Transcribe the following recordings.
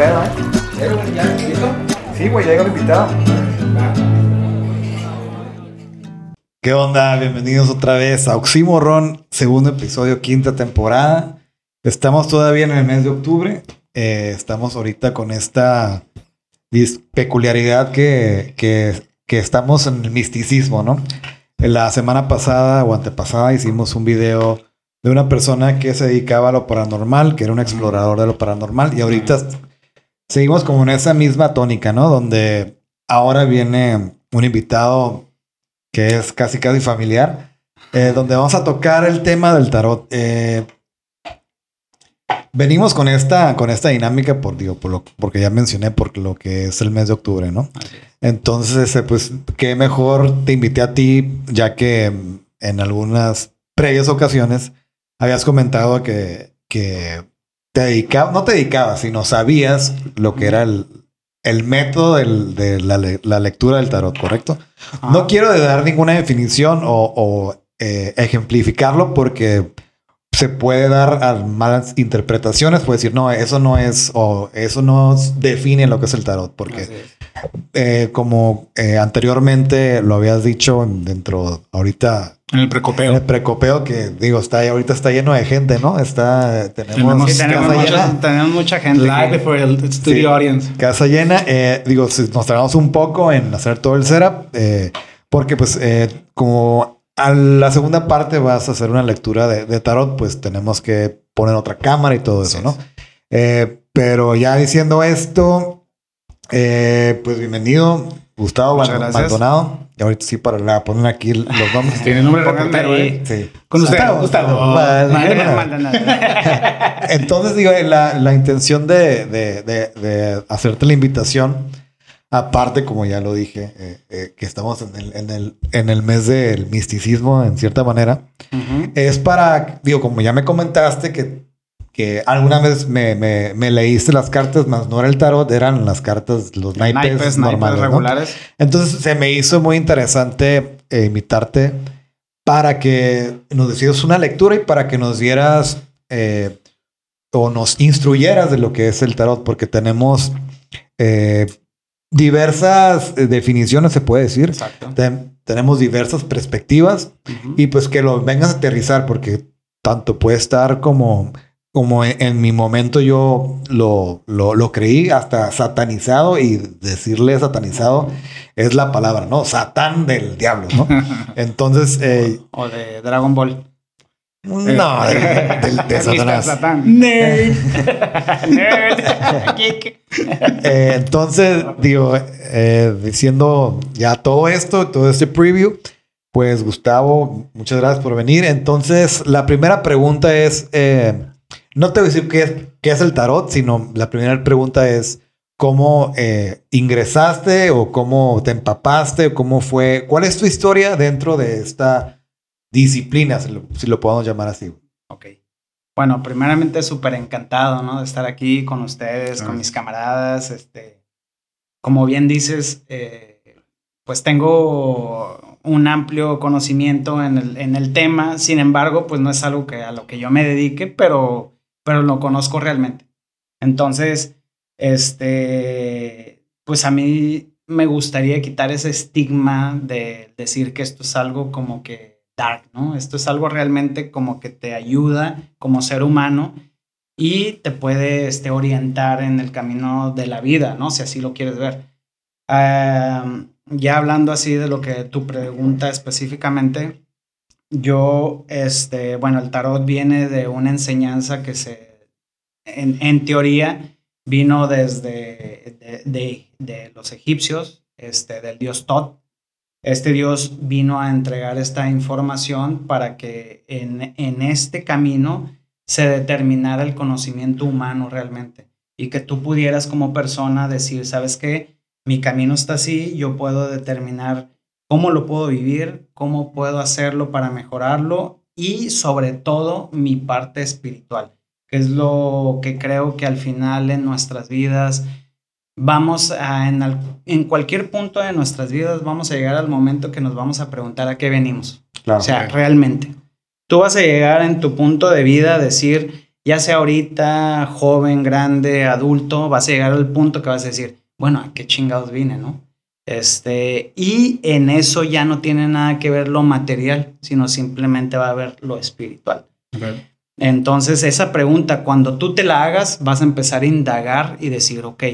pedo, ¿eh? Sí, güey, ya llegó el invitado. ¿Qué onda? Bienvenidos otra vez a Oxímoron, segundo episodio, quinta temporada. Estamos todavía en el mes de octubre. Eh, estamos ahorita con esta peculiaridad que, que, que estamos en el misticismo, ¿no? La semana pasada o antepasada hicimos un video de una persona que se dedicaba a lo paranormal, que era un explorador de lo paranormal, y ahorita seguimos como en esa misma tónica, ¿no? Donde ahora viene un invitado que es casi casi familiar, eh, donde vamos a tocar el tema del tarot. Eh, venimos con esta, con esta dinámica por, digo, por lo, porque ya mencioné por lo que es el mes de octubre, ¿no? Entonces, eh, pues, qué mejor te invité a ti, ya que en algunas previas ocasiones habías comentado que, que te dedicabas, no te dedicabas, sino sabías lo que era el, el método de la, lectura del tarot, ¿correcto? No quiero dar ninguna definición o, eh, ejemplificarlo porque se puede dar a malas interpretaciones, puede decir, no, eso no es, o eso no define lo que es el tarot, porque eh, como eh, anteriormente lo habías dicho dentro, ahorita en el precopeo. En el precopeo que digo, está ahorita está lleno de gente, ¿no? Está tenemos, tenemos, mucha gente. Live for el studio audience. Casa llena. Eh, digo, nos tardamos un poco en hacer todo el setup, eh, porque pues eh, como a la segunda parte vas a hacer una lectura de, tarot, pues tenemos que poner otra cámara y todo eso, ¿no? pero ya diciendo esto, pues bienvenido. Gustavo Maldonado. Y ahorita sí, para poner aquí los nombres. Tiene nombre reportero, ¿eh? Sí. Con usted, Gustavo. Entonces, digo, la, la intención de, de, de, hacerte la invitación, aparte, como ya lo dije, eh, eh, que estamos en el, en, el, en el mes del misticismo, en cierta manera, es para, digo, como ya me comentaste, que que alguna vez me, me, leíste las cartas, más no era el tarot, eran las cartas, los naipes, normales. regulares. Entonces se me hizo muy interesante eh, invitarte para que nos decías una lectura y para que nos dieras eh, o nos instruyeras de lo que es el tarot, porque tenemos eh, diversas definiciones, se puede decir. Exacto. tenemos diversas perspectivas y pues que lo vengas a aterrizar, porque tanto puede estar como como en, mi momento yo lo, lo, creí hasta satanizado y decirle satanizado es la palabra, ¿no? Satán del diablo, ¿no? Entonces... Eh, o de Dragon Ball. No, de, de, Satanás. Satán. Nerd. Eh, entonces, digo, eh, diciendo ya todo esto, todo este preview, pues Gustavo, muchas gracias por venir. Entonces, la primera pregunta es, no te voy a decir qué es, qué es el tarot, sino la primera pregunta es cómo eh, ingresaste o cómo te empapaste, o cómo fue, cuál es tu historia dentro de esta disciplina, si lo, podemos llamar así. Ok. Bueno, primeramente súper encantado, ¿no? De estar aquí con ustedes, con mis camaradas. Este, como bien dices, eh, pues tengo un amplio conocimiento en el, en el tema. Sin embargo, pues no es algo que a lo que yo me dedique, pero pero lo conozco realmente. Entonces, este, pues a mí me gustaría quitar ese estigma de decir que esto es algo como que dark. Esto es algo realmente como que te ayuda como ser humano y te puede este, orientar en el camino de la vida, ¿no? Si así lo quieres ver. ya hablando así de lo que tu pregunta específicamente, yo, este, bueno, el tarot viene de una enseñanza que se, en, teoría, vino desde de, los egipcios, este, del dios Tot. Este dios vino a entregar esta información para que en, en este camino se determinara el conocimiento humano realmente y que tú pudieras como persona decir, ¿sabes qué? Mi camino está así, yo puedo determinar cómo lo puedo vivir, cómo puedo hacerlo para mejorarlo y sobre todo mi parte espiritual, que es lo que creo que al final en nuestras vidas vamos a, en, cualquier punto de nuestras vidas vamos a llegar al momento que nos vamos a preguntar a qué venimos. o sea, realmente. Tú vas a llegar en tu punto de vida a decir, ya sea ahorita, joven, grande, adulto, vas a llegar al punto que vas a decir, bueno, ¿a qué chingados vine, no? Este, y en eso ya no tiene nada que ver lo material, sino simplemente va a ver lo espiritual. Entonces, esa pregunta, cuando tú te la hagas, vas a empezar a indagar y decir, ok,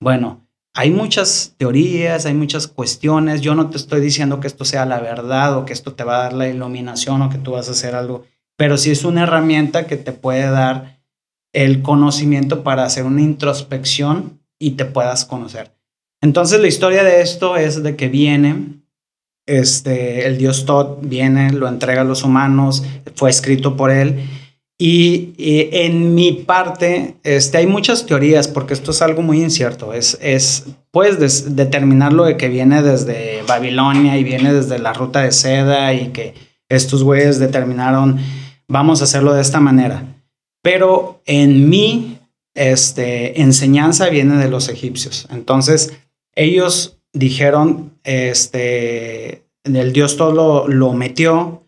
bueno, hay muchas teorías, hay muchas cuestiones, yo no te estoy diciendo que esto sea la verdad o que esto te va a dar la iluminación o que tú vas a hacer algo, pero sí es una herramienta que te puede dar el conocimiento para hacer una introspección y te puedas conocer. Entonces la historia de esto es de que viene, este, el dios Todd viene, lo entrega a los humanos, fue escrito por él. Y, en mi parte, este, hay muchas teorías, porque esto es algo muy incierto. Es, es puedes determinar lo de que viene desde Babilonia y viene desde la ruta de seda y que estos güeyes determinaron, vamos a hacerlo de esta manera. Pero en mi este, enseñanza viene de los egipcios. Entonces, ellos dijeron, este, el Dios todo lo, metió.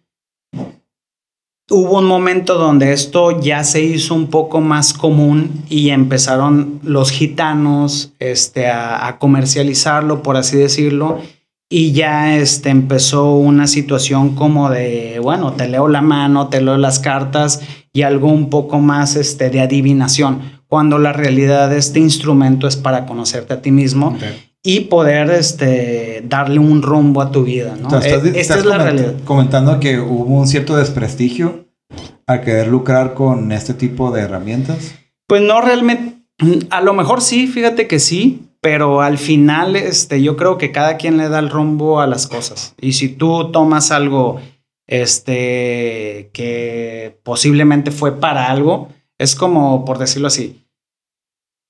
Hubo un momento donde esto ya se hizo un poco más común y empezaron los gitanos este, a, comercializarlo, por así decirlo, y ya este, empezó una situación como de, bueno, te leo la mano, te leo las cartas y algo un poco más este, de adivinación, cuando la realidad de este instrumento es para conocerte a ti mismo y poder este, darle un rumbo a tu vida. ¿no? estás, eh, Esta es la realidad. Comentando que hubo un cierto desprestigio al querer lucrar con este tipo de herramientas. Pues no realmente, a lo mejor sí, fíjate que sí, pero al final este, yo creo que cada quien le da el rumbo a las cosas. Y si tú tomas algo este, que posiblemente fue para algo, es como, por decirlo así,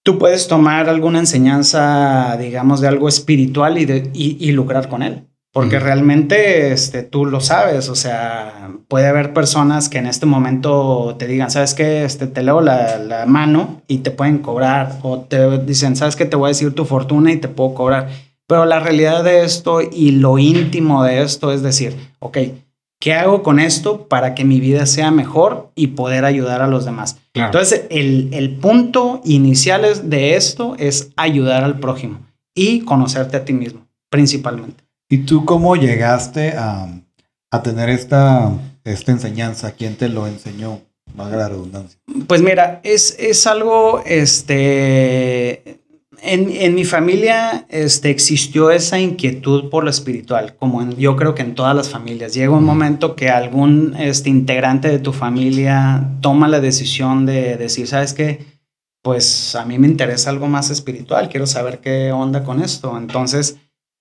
tú puedes tomar alguna enseñanza, digamos, de algo espiritual y, y, lucrar con él. Porque realmente este, tú lo sabes, o sea, puede haber personas que en este momento te digan, ¿sabes qué? Este, te leo la, la mano y te pueden cobrar, o te dicen, ¿sabes qué? Te voy a decir tu fortuna y te puedo cobrar. Pero la realidad de esto y lo íntimo de esto es decir, ok, ¿Qué hago con esto para que mi vida sea mejor y poder ayudar a los demás? Entonces, el, el, punto inicial de esto es ayudar al prójimo y conocerte a ti mismo, principalmente. ¿Y tú cómo llegaste a, a tener esta, esta enseñanza? ¿Quién te lo enseñó? Valga la redundancia. Pues mira, es, es algo, este, en, mi familia este, existió esa inquietud por lo espiritual, como yo creo que en todas las familias. Llega un momento que algún este, integrante de tu familia toma la decisión de decir, ¿sabes qué? Pues a mí me interesa algo más espiritual, quiero saber qué onda con esto. Entonces,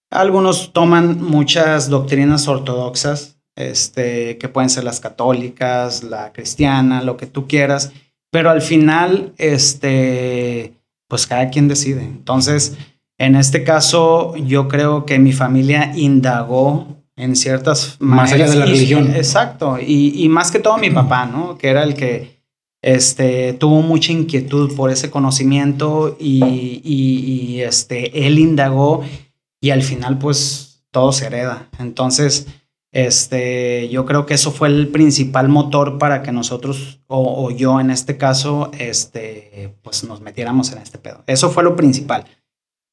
algunos toman muchas doctrinas ortodoxas, este, que pueden ser las católicas, la cristiana, lo que tú quieras, pero al final, este pues cada quien decide. Entonces, en este caso, yo creo que mi familia indagó en ciertas más allá de la religión. Exacto, y, más que todo mi papá, ¿no? Que era el que este, tuvo mucha inquietud por ese conocimiento y, y, este, él indagó y al final pues todo se hereda. Entonces, este, yo creo que eso fue el principal motor para que nosotros, o, yo en este caso, este, pues nos metiéramos en este pedo. Eso fue lo principal.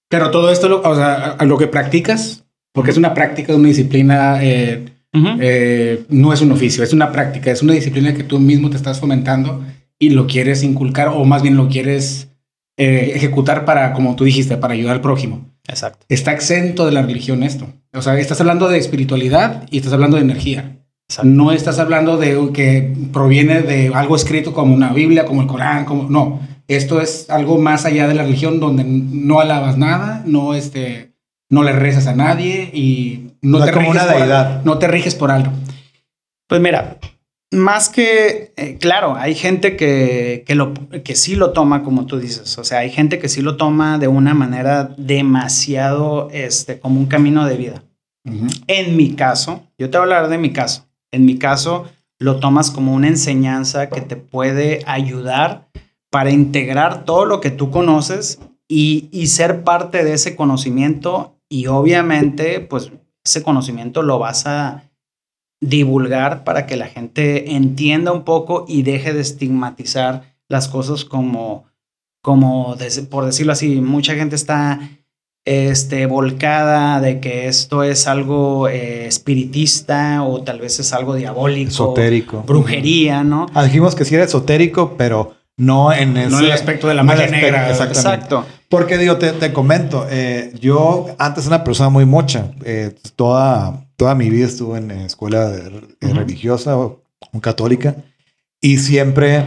Pero todo esto, o sea, a lo que practicas, porque es una práctica, una disciplina, eh, eh, no es un oficio, es una práctica, es una disciplina que tú mismo te estás fomentando y lo quieres inculcar, o más bien lo quieres eh, ejecutar para, como tú dijiste, para ayudar al prójimo. Exacto. Está exento de la religión esto. O sea, estás hablando de espiritualidad y estás hablando de energía. No estás hablando de que proviene de algo escrito como una Biblia, como el Corán, como no. Esto es algo más allá de la religión donde no alabas nada, no este, no le rezas a nadie y no, te riges por, no te riges por algo. Pues mira, más que, eh, claro, hay gente que, que, lo, que sí lo toma como tú dices, o sea, hay gente que sí lo toma de una manera demasiado, este, como un camino de vida. En mi caso, yo te voy a hablar de mi caso, en mi caso lo tomas como una enseñanza que te puede ayudar para integrar todo lo que tú conoces y, y ser parte de ese conocimiento. Y obviamente, pues ese conocimiento lo vas a divulgar para que la gente entienda un poco y deje de estigmatizar las cosas como, como por decirlo así, mucha gente está este, volcada de que esto es algo eh, espiritista o tal vez es algo diabólico. Esotérico. Brujería, ¿no? Ah, dijimos que sí era esotérico, pero no en ese... No el aspecto de la magia negra. Exacto. Porque digo, te, te comento, eh, yo antes era una persona muy mocha. Eh, toda, toda mi vida estuve en escuela religiosa o católica y siempre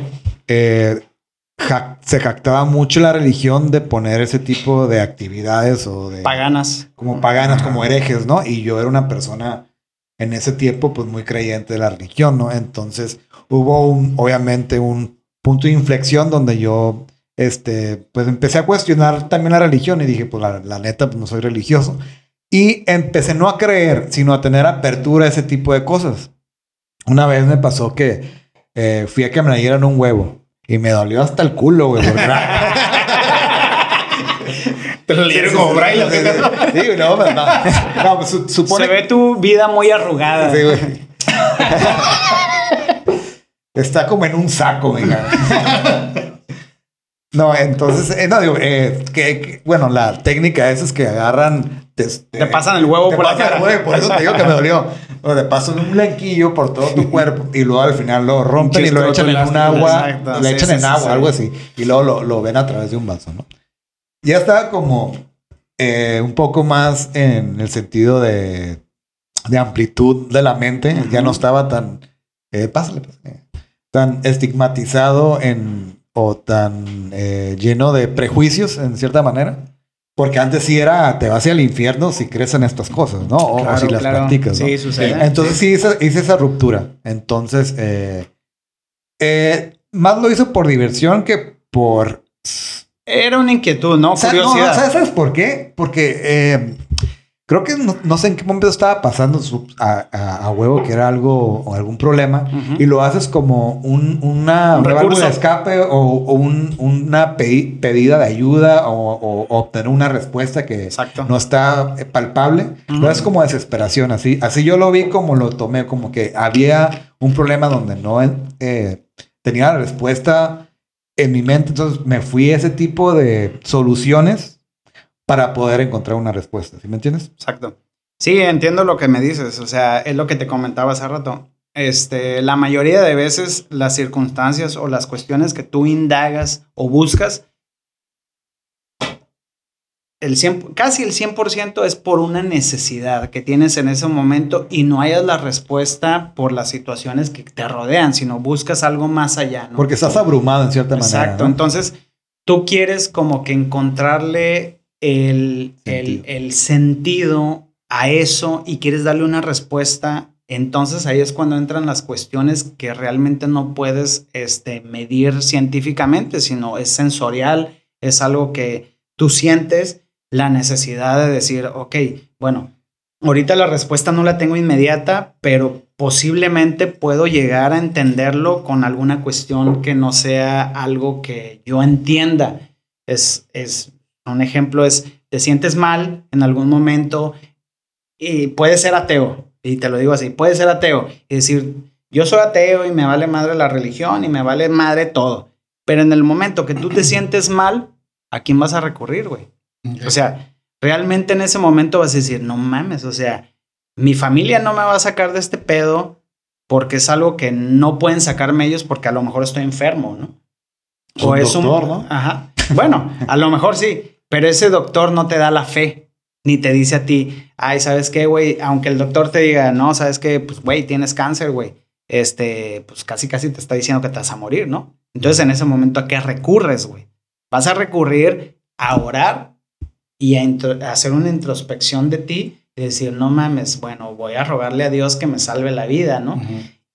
se jactaba mucho la religión de poner ese tipo de actividades o de... Paganas. Como paganas, como herejes, ¿no? Y yo era una persona en ese tiempo pues muy creyente de la religión, ¿no? Entonces hubo un, obviamente un punto de inflexión donde yo, este, pues empecé a cuestionar también la religión y dije, pues la, neta, pues no soy religioso. Y empecé no a creer, sino a tener apertura a ese tipo de cosas. Una vez me pasó que eh, fui a que me dieran un huevo. Y me dolió hasta el culo, güey. Porque Te lo leyeron como braille. Sí, no, no. no pues, supone... Se ve tu vida muy arrugada. Sí, güey. Está como en un saco, güey. No, entonces, eh, no digo, eh, que, bueno, la técnica esa es que agarran. Te, te, pasan el huevo por la cara. por eso te digo que me dolió. O te pasan un blanquillo por todo tu cuerpo y luego al final lo rompen y lo echan en un agua. le echan en agua, algo así. Y luego lo, lo, ven a través de un vaso, ¿no? Ya estaba como eh, un poco más en el sentido de, de amplitud de la mente. Ya no estaba tan. pásale, pásale. Tan estigmatizado en o tan eh, lleno de prejuicios en cierta manera. Porque antes sí era, te vas al infierno si crees en estas cosas, ¿no? O, si las practicas, ¿no? Sí, sucede. Entonces sí, hice, esa ruptura. Entonces, eh, eh, más lo hizo por diversión que por... Era una inquietud, ¿no? Curiosidad. ¿sabes, por qué? Porque Creo que no, sé en qué momento estaba pasando a, huevo que era algo o algún problema y lo haces como un, una un de escape o, una pedida de ayuda o, obtener una respuesta que no está palpable. Pero es como desesperación, así. Así yo lo vi como lo tomé, como que había un problema donde no eh, tenía la respuesta en mi mente. Entonces me fui a ese tipo de soluciones para poder encontrar una respuesta. ¿Sí me entiendes? Exacto. Sí, entiendo lo que me dices. O sea, es lo que te comentaba hace rato. Este, la mayoría de veces las circunstancias o las cuestiones que tú indagas o buscas, el casi el 100% es por una necesidad que tienes en ese momento y no hayas la respuesta por las situaciones que te rodean, sino buscas algo más allá. ¿no? Porque estás abrumado en cierta manera. Exacto. Entonces, tú quieres como que encontrarle el sentido. El, sentido a eso y quieres darle una respuesta, entonces ahí es cuando entran las cuestiones que realmente no puedes este, medir científicamente, sino es sensorial, es algo que tú sientes la necesidad de decir, ok, bueno, ahorita la respuesta no la tengo inmediata, pero posiblemente puedo llegar a entenderlo con alguna cuestión que no sea algo que yo entienda. Es, es un ejemplo es, te sientes mal en algún momento y puedes ser ateo, y te lo digo así, puedes ser ateo y decir, yo soy ateo y me vale madre la religión y me vale madre todo. Pero en el momento que tú te sientes mal, ¿a quién vas a recurrir, güey? O sea, realmente en ese momento vas a decir, no mames, o sea, mi familia no me va a sacar de este pedo porque es algo que no pueden sacarme ellos porque a lo mejor estoy enfermo, ¿no? O es un... ¿no? Ajá. Bueno, a lo mejor sí, pero ese doctor no te da la fe, ni te dice a ti, ay, ¿sabes qué, güey? Aunque el doctor te diga, no, ¿sabes qué? Pues, güey, tienes cáncer, güey. Este, pues casi, casi te está diciendo que te vas a morir, ¿no? Entonces, en ese momento, ¿a qué recurres, güey? Vas a recurrir a orar y a, hacer una introspección de ti y decir, no mames, bueno, voy a rogarle a Dios que me salve la vida, ¿no?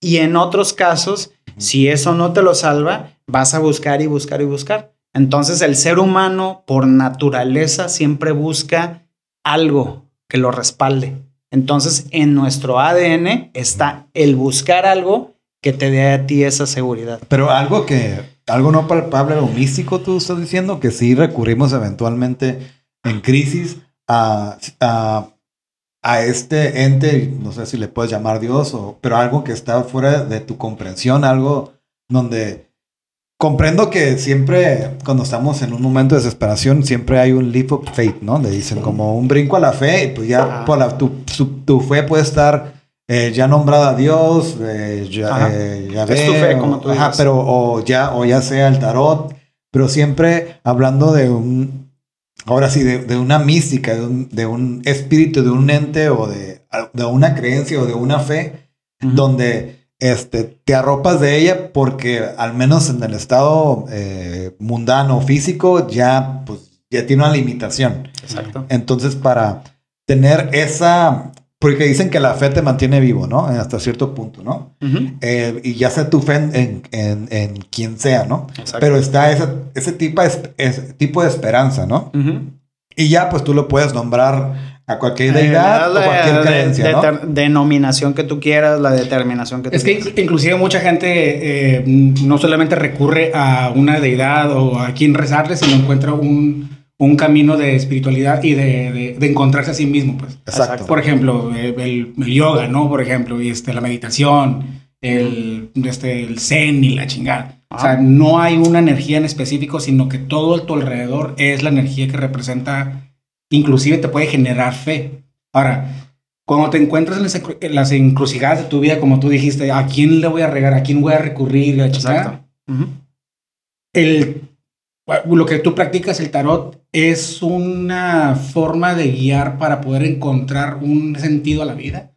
Y en otros casos, si eso no te lo salva, vas a buscar y buscar y buscar. Entonces el ser humano por naturaleza siempre busca algo que lo respalde. Entonces en nuestro ADN está el buscar algo que te dé a ti esa seguridad. Pero algo que, algo no palpable o místico, tú estás diciendo que sí recurrimos eventualmente en crisis a, a este ente, no sé si le puedes llamar Dios, o, pero algo que está fuera de tu comprensión, algo donde comprendo que siempre cuando estamos en un momento de desesperación, siempre hay un leap of faith, ¿no? Le dicen como un brinco a la fe, y pues ya por la, tu, tu, fe puede estar eh, ya nombrada a Dios, eh, ya, eh, ya es tu fe, como tú ajá, pero o ya, o ya sea el tarot, pero siempre hablando de un, ahora sí, de, una mística, de un, espíritu, de un ente o de, de una creencia o de una fe, donde este, te arropas de ella porque al menos en el estado eh, mundano físico ya, pues, ya tiene una limitación. Exacto. Entonces, para tener esa, porque dicen que la fe te mantiene vivo, ¿no? Hasta cierto punto, ¿no? Eh, y ya sea tu fe en, en, en, quien sea, ¿no? Exacto. Pero está ese, ese, tipo, ese tipo de esperanza, ¿no? Y ya, pues tú lo puedes nombrar a cualquier deidad o cualquier creencia, ¿no? Denominación que tú quieras, la determinación que tú Es que inclusive mucha gente eh, no solamente recurre a una deidad o a quien rezarle, sino encuentra un, un camino de espiritualidad y de, de, encontrarse a sí mismo, pues. Exacto. Por ejemplo, el, el, yoga, ¿no? Por ejemplo, y este, la meditación, el, este, el zen y la chingada. O sea, no hay una energía en específico, sino que todo a tu alrededor es la energía que representa inclusive te puede generar fe. Ahora, cuando te encuentras en las, encrucijadas de tu vida, como tú dijiste, ¿a quién le voy a regar? ¿A quién voy a recurrir? Exacto. el, lo que tú practicas, el tarot, es una forma de guiar para poder encontrar un sentido a la vida.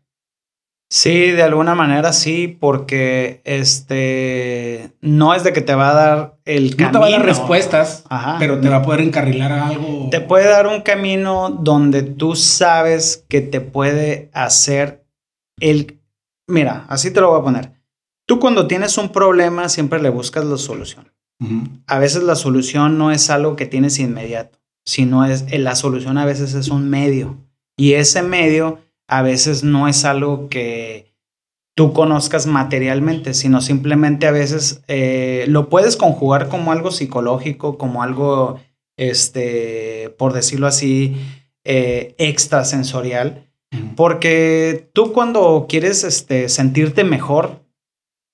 Sí, de alguna manera sí, porque este no es de que te va a dar el camino. No te va a dar respuestas, pero te va a poder encarrilar a algo. Te puede dar un camino donde tú sabes que te puede hacer el. Mira, así te lo voy a poner. Tú cuando tienes un problema siempre le buscas la solución. A veces la solución no es algo que tienes inmediato, sino es la solución a veces es un medio y ese medio a veces no es algo que tú conozcas materialmente, sino simplemente a veces eh, lo puedes conjugar como algo psicológico, como algo, este, por decirlo así, eh, extrasensorial. Porque tú cuando quieres este, sentirte mejor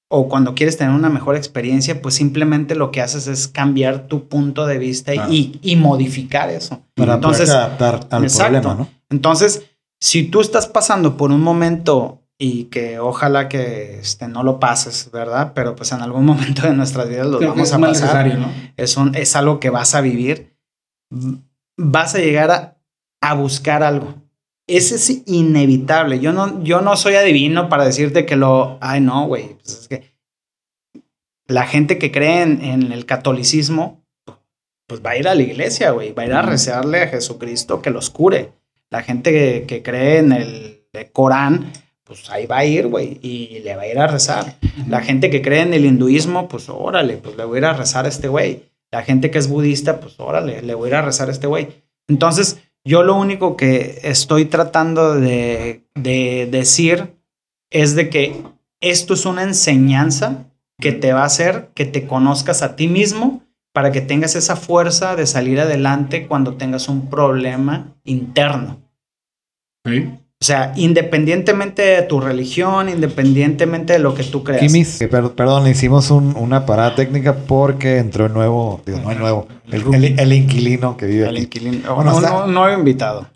o cuando quieres tener una mejor experiencia, pues simplemente lo que haces es cambiar tu punto de vista y, modificar eso. Para Entonces, adaptar al problema, ¿no? Entonces, si tú estás pasando por un momento y que ojalá que este, no lo pases, ¿verdad? Pero pues en algún momento de nuestras vidas lo vamos a pasar. ¿no? Es, un, es algo que vas a vivir. Vas a llegar a, a buscar algo. Ese es inevitable. Yo no, yo no soy adivino para decirte que lo... Ay, no, güey. Pues es que la gente que cree en, en, el catolicismo, pues va a ir a la iglesia, güey. Va a ir a rezarle a Jesucristo que los cure. La gente que, cree en el Corán, pues ahí va a ir, güey, y le va a ir a rezar. La gente que cree en el hinduismo, pues órale, pues le voy a ir a rezar a este güey. La gente que es budista, pues órale, le voy a ir a rezar a este güey. Entonces, yo lo único que estoy tratando de, de decir es de que esto es una enseñanza que te va a hacer que te conozcas a ti mismo para que tengas esa fuerza de salir adelante cuando tengas un problema interno. O sea, independientemente de tu religión, independientemente de lo que tú creas. Kimis, eh, perdón, hicimos una parada técnica porque entró el nuevo, digo, no el nuevo, el, inquilino que vive el Inquilino. Bueno, no, no, he invitado.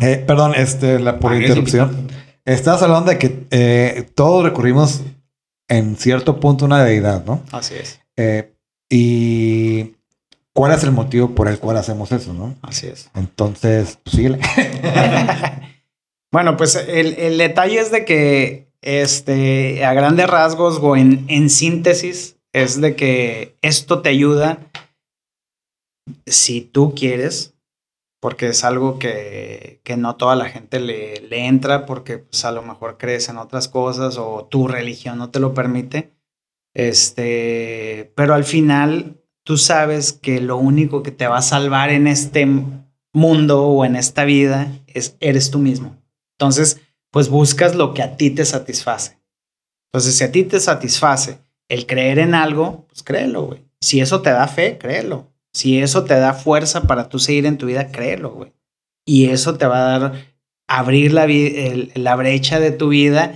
Eh, perdón, este, la, por interrupción. Estás hablando de que eh, todos recurrimos en cierto punto a una deidad, ¿no? Así es. y cuál es el motivo por el cual hacemos eso, ¿no? Así es. Entonces, sí. bueno, pues el, detalle es de que, este, a grandes rasgos o en, en síntesis, es de que esto te ayuda si tú quieres, porque es algo que, que no toda la gente le, le, entra porque pues, a lo mejor crees en otras cosas o tu religión no te lo permite. Este, pero al final tú sabes que lo único que te va a salvar en este mundo o en esta vida es eres tú mismo. Entonces, pues buscas lo que a ti te satisface. Entonces, si a ti te satisface el creer en algo, pues créelo, güey. Si eso te da fe, créelo. Si eso te da fuerza para tú seguir en tu vida, créelo, güey. Y eso te va a dar abrir la, la brecha de tu vida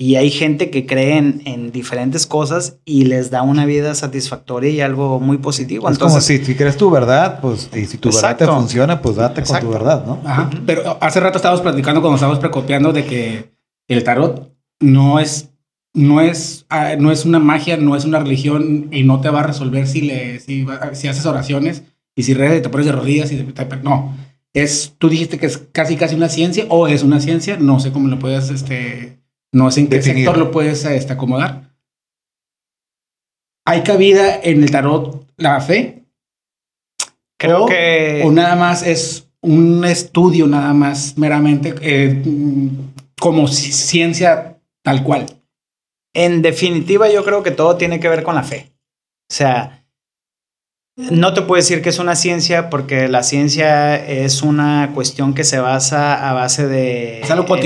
y hay gente que cree en, diferentes cosas y les da una vida satisfactoria y algo muy positivo. Es Entonces, como si, si crees tu verdad, pues, y si tu verdad te funciona, pues date con tu verdad, ¿no? Ajá. Pero hace rato estábamos platicando cuando estábamos precopiando de que el tarot no es, no es, ah, no es una magia, no es una religión y no te va a resolver si, le, si, si haces oraciones y si rezas y te pones de rodillas y te, no. Es, tú dijiste que es casi casi una ciencia o es una ciencia, no sé cómo lo puedes este, no sé en qué sector lo puedes este, acomodar. ¿Hay cabida en el tarot la fe? Creo que... O nada más es un estudio, nada más meramente eh, como ciencia tal cual. En definitiva, yo creo que todo tiene que ver con la fe. O sea, no te puedo decir que es una ciencia porque la ciencia es una cuestión que se basa a base de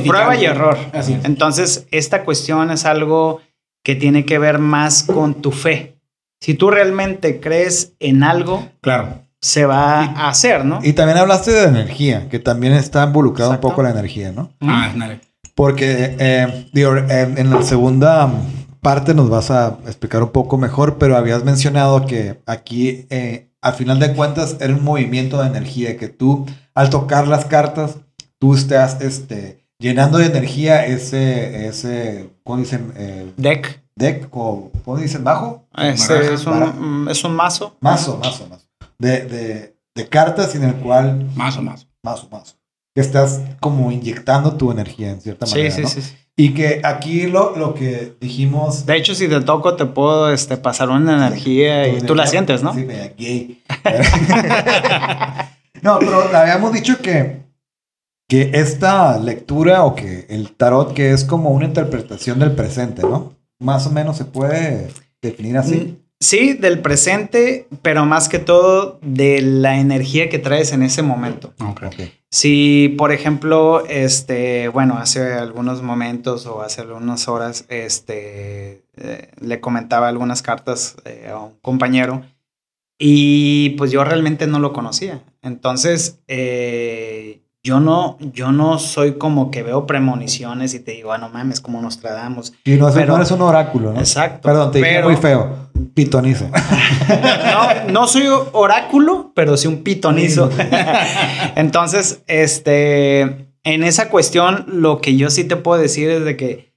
prueba y error. Entonces, esta cuestión es algo que tiene que ver más con tu fe. Si tú realmente crees en algo, claro. se va a hacer, ¿no? Y también hablaste de energía, que también está involucrado un poco la energía, ¿no? Ah, dale. Porque eh, en la segunda parte nos vas a explicar un poco mejor, pero habías mencionado que aquí, eh, al final de cuentas, era un movimiento de energía, que tú, al tocar las cartas, tú estás este, llenando de energía ese, ese ¿cómo dicen? Eh, deck. Deck, o ¿cómo dicen? ¿Bajo? Ese es, un, es un mazo. Mazo, mazo, mazo. De, de, de cartas en el cual... Mazo, mazo. Mazo, mazo. Que estás como inyectando tu energía en cierta manera. Sí, sí, sí. Y que aquí lo, lo que dijimos. De hecho, si te toco, te puedo este, pasar una energía y tú la sientes, ¿no? Sí, me gay. no, pero habíamos dicho que, que esta lectura o que el tarot, que es como una interpretación del presente, ¿no? Más o menos se puede definir así. Sí, del presente, pero más que todo de la energía que traes en ese momento. Okay. Si, por ejemplo, este, bueno, hace algunos momentos o hace algunas horas, este, eh, le comentaba algunas cartas eh, a un compañero y pues yo realmente no lo conocía. Entonces, eh, yo no, yo no soy como que veo premoniciones y te digo, ah, no mames, como nos tradamos. Y no, pero, no eres un oráculo, ¿no? Exacto. Perdón, te dije muy feo. Pitonizo. no, no soy oráculo, pero sí un pitonizo. Entonces, este, en esa cuestión, lo que yo sí te puedo decir es de que,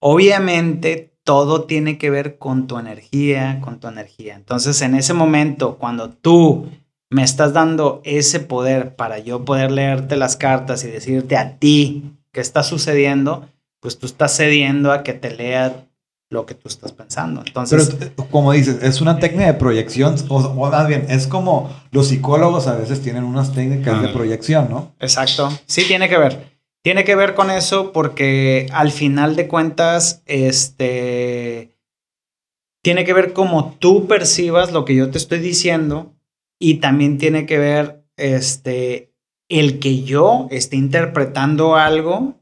obviamente, todo tiene que ver con tu energía, con tu energía. Entonces, en ese momento, cuando tú me estás dando ese poder para yo poder leerte las cartas y decirte a ti qué está sucediendo, pues tú estás cediendo a que te lea lo que tú estás pensando. Entonces, Pero eh, como dices, es una técnica de proyección, o, más bien, es como los psicólogos a veces tienen unas técnicas de proyección, ¿no? Exacto, sí tiene que ver. Tiene que ver con eso porque al final de cuentas, este, tiene que ver cómo tú percibas lo que yo te estoy diciendo y también tiene que ver este, el que yo esté interpretando algo,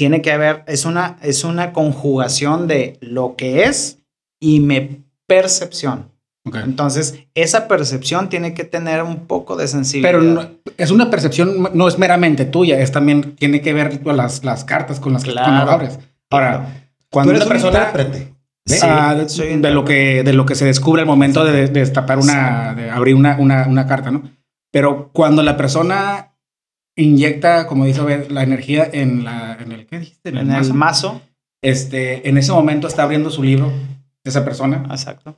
tiene que haber, es una, es una conjugación de lo que es y mi percepción. Entonces, esa percepción tiene que tener un poco de sensibilidad. Pero es una percepción, no es meramente tuya, es también tiene que ver con las, las cartas con las que tú abres. Ahora, cuando una persona Ah, de, lo que, de lo que se descubre al momento de, destapar una, de abrir una, una, una, carta, ¿no? Pero cuando la persona inyecta, como dice la energía en, la, en el, ¿qué dijiste? En, el, mazo. Este, en ese momento está abriendo su libro, esa persona. Exacto.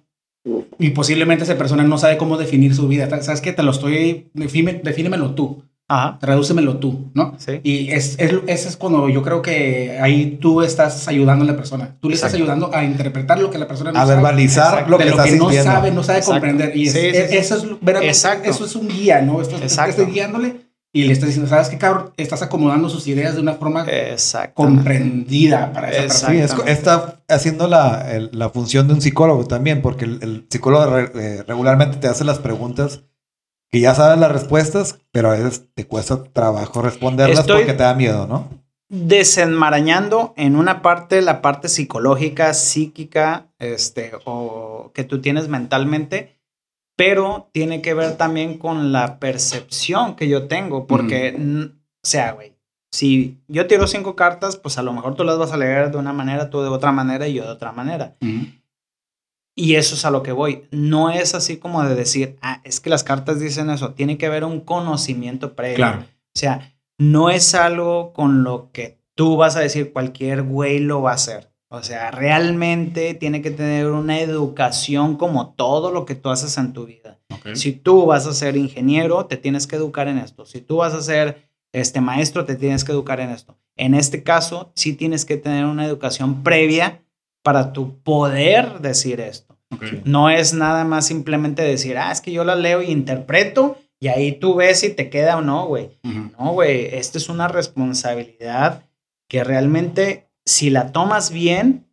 Y posiblemente esa persona no sabe cómo definir su vida. ¿Sabes qué? Te lo estoy, defínemelo tú. Ajá. Tradúcemelo tú, ¿no? Sí. Y es, es, ese es cuando yo creo que ahí tú estás ayudando a la persona. Tú le estás ayudando a interpretar lo que la persona no a sabe. A verbalizar lo que, lo que no sabe, no sabe comprender. Y eso, es, eso es un guía, ¿no? Esto, estoy guiándole y le estás diciendo, ¿sabes qué, cabrón? Estás acomodando sus ideas de una forma comprendida para esa persona. Sí, es, está haciendo la, la, función de un psicólogo también, porque el, psicólogo eh, regularmente te hace las preguntas que ya sabes las respuestas, pero a veces te cuesta trabajo responderlas porque te da miedo, ¿no? Desenmarañando en una parte la parte psicológica, psíquica, este, o que tú tienes mentalmente, pero tiene que ver también con la percepción que yo tengo, porque, o sea, güey, si yo tiro cinco cartas, pues a lo mejor tú las vas a leer de una manera, tú de otra manera y yo de otra manera. Y eso es a lo que voy. No es así como de decir, ah, es que las cartas dicen eso. Tiene que haber un conocimiento previo. Claro. O sea, no es algo con lo que tú vas a decir cualquier güey lo va a hacer. O sea, realmente tiene que tener una educación como todo lo que tú haces en tu vida. Si tú vas a ser ingeniero, te tienes que educar en esto. Si tú vas a ser este maestro, te tienes que educar en esto. En este caso, sí tienes que tener una educación previa para tu poder decir esto. No es nada más simplemente decir, ah, es que yo la leo y interpreto y ahí tú ves si te queda o no, güey. No, güey, esta es una responsabilidad que realmente si la tomas bien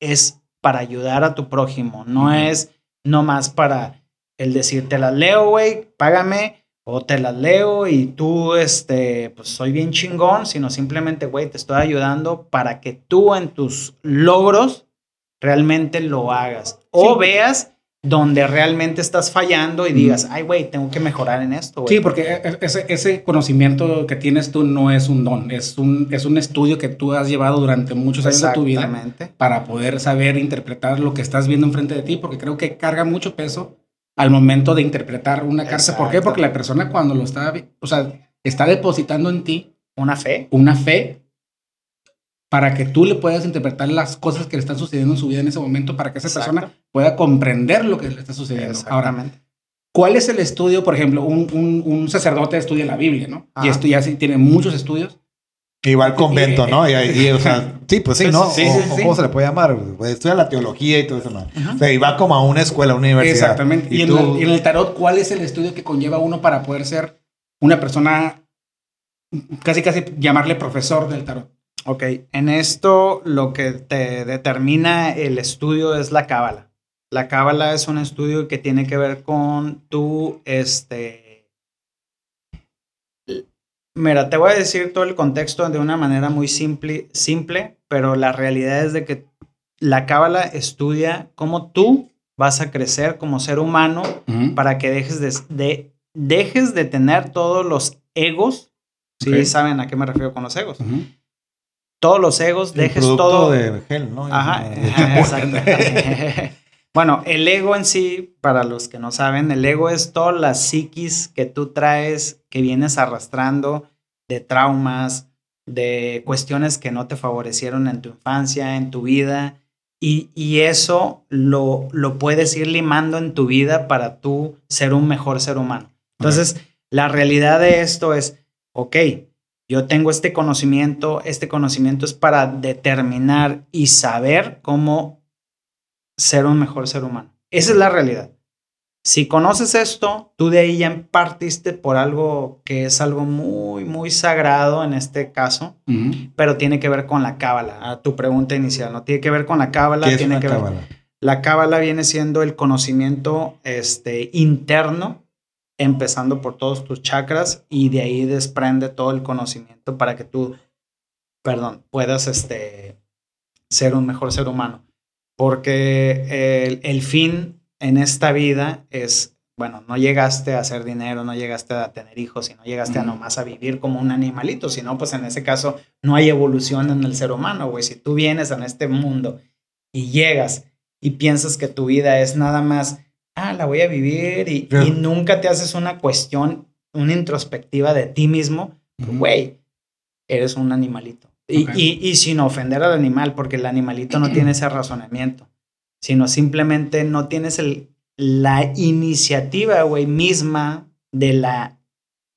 es para ayudar a tu prójimo, no es nomás para el decir, te la leo, güey, págame, o te las leo y tú, este, pues soy bien chingón, sino simplemente, güey, te estoy ayudando para que tú en tus logros realmente lo hagas. O veas donde realmente estás fallando y digas, ay, güey, tengo que mejorar en esto. Sí, porque e, e, ese, ese, conocimiento que tienes tú no es un don, es un, es un estudio que tú has llevado durante muchos años de tu vida para poder saber interpretar lo que estás viendo enfrente de ti, porque creo que carga mucho peso al momento de interpretar una carta. ¿Por qué? Porque la persona cuando lo está, o sea, está depositando en ti una fe, una fe para que tú le puedas interpretar las cosas que le están sucediendo en su vida en ese momento, para que esa persona pueda comprender lo que le está sucediendo. Ahora, ¿cuál es el estudio? Por ejemplo, un, un, un sacerdote estudia la Biblia, ¿no? Y esto ya sí tiene muchos estudios. Igual convento, ¿no? Y, y, o sea, sí, pues sí, ¿no? Sí, ¿Cómo se le puede llamar? Pues estudia la teología y todo eso, ¿no? O sea, y va como a una escuela, a una universidad. Exactamente. Y, en, el tarot, ¿cuál es el estudio que conlleva uno para poder ser una persona, casi casi llamarle profesor del tarot? Ok, en esto lo que te determina el estudio es la cábala. La cábala es un estudio que tiene que ver con tu, este, Mira, te voy a decir todo el contexto de una manera muy simple, simple, pero la realidad es de que la cábala estudia cómo tú vas a crecer como ser humano para que dejes de, dejes de tener todos los egos. Sí, saben a qué me refiero con los egos. Todos los egos, dejes todo. de gel, ¿no? Ajá, exacto. Bueno, el ego en sí, para los que no saben, el ego es toda la psiquis que tú traes, que vienes arrastrando de traumas, de cuestiones que no te favorecieron en tu infancia, en tu vida, y, eso lo, lo, puedes ir limando en tu vida para tú ser un mejor ser humano. Entonces, la realidad de esto es, ok, yo tengo este conocimiento, este conocimiento es para determinar y saber cómo ser un mejor ser humano. Esa es la realidad. Si conoces esto, tú de ahí ya partiste por algo que es algo muy, muy sagrado en este caso, pero tiene que ver con la cábala. A tu pregunta inicial, ¿no? Tiene que ver con la cábala. ¿Qué tiene es que cábala? La cábala viene siendo el conocimiento este, interno, empezando por todos tus chakras, y de ahí desprende todo el conocimiento para que tú, perdón, puedas este, ser un mejor ser humano porque el, fin en esta vida es, bueno, no llegaste a hacer dinero, no llegaste a tener hijos y no llegaste a nomás a vivir como un animalito, sino pues en ese caso no hay evolución en el ser humano, güey. Si tú vienes en este mundo y llegas y piensas que tu vida es nada más, ah, la voy a vivir y, nunca te haces una cuestión, una introspectiva de ti mismo, güey, eres un animalito. Y, sin ofender al animal, porque el animalito no tiene ese razonamiento, sino simplemente no tienes el, la iniciativa, güey, misma de la,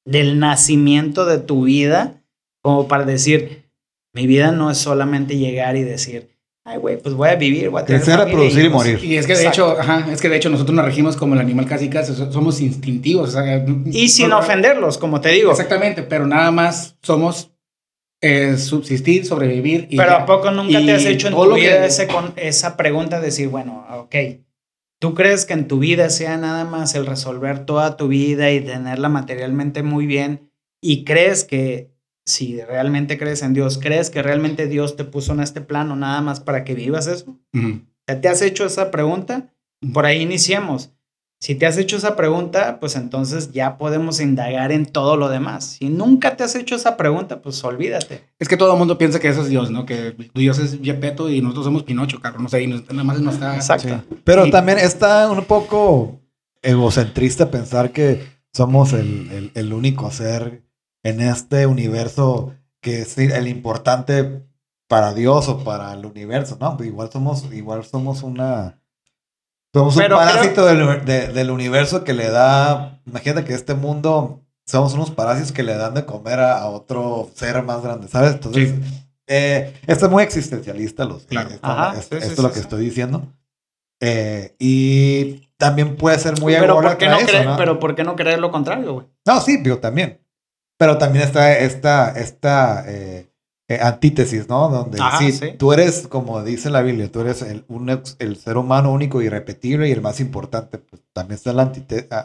del nacimiento de tu vida, como para decir, mi vida no es solamente llegar y decir, ay, güey, pues voy a vivir, voy a tener Crecer, reproducir y, morir. Y es que de hecho, ajá, es que de hecho nosotros nos regimos como el animal casi casi, somos instintivos. y sin ofenderlos, como te digo. Exactamente, pero nada más somos subsistir, sobrevivir. Y Pero ¿a poco nunca te has hecho en tu vida ese, con, esa pregunta de decir, bueno, ok, ¿tú crees que en tu vida sea nada más el resolver toda tu vida y tenerla materialmente muy bien? ¿Y crees que si realmente crees en Dios, crees que realmente Dios te puso en este plano nada más para que vivas eso? ¿Te has hecho esa pregunta? Por ahí iniciemos. Si te has hecho esa pregunta, pues entonces ya podemos indagar en todo lo demás. Si nunca te has hecho esa pregunta, pues olvídate. Es que todo el mundo piensa que eso es Dios, ¿no? Que Dios es Gepetto y nosotros somos Pinocho, cabrón. No sé, y nos- nada más nos está... Exacto. Sí. Pero Y- también está un poco egocentrista pensar que somos el, el- el único ser en este universo que es el importante para Dios o para el universo, ¿no? Igual somos, igual somos una... Somos Pero un creo- parásito del, de- del universo que le da... Imagínate que este mundo... Somos unos parásitos que le dan de comer a, a otro ser más grande, ¿sabes? Entonces, Sí. eh, esto es muy existencialista, los, Claro. esto, Ajá, esto- sí, sí, esto es sí, lo que estoy diciendo. Eh, y también puede ser muy pero, ¿por qué no eso, creer, ¿no? pero ¿por qué no creer lo contrario, güey? No, sí, digo, también. Pero también está esta, esta eh, eh, antítesis, ¿no? Donde Ajá, sí, sí. tú eres, como dice la Biblia, tú eres el, un el ser humano único, irrepetible y el más importante. Pues también está la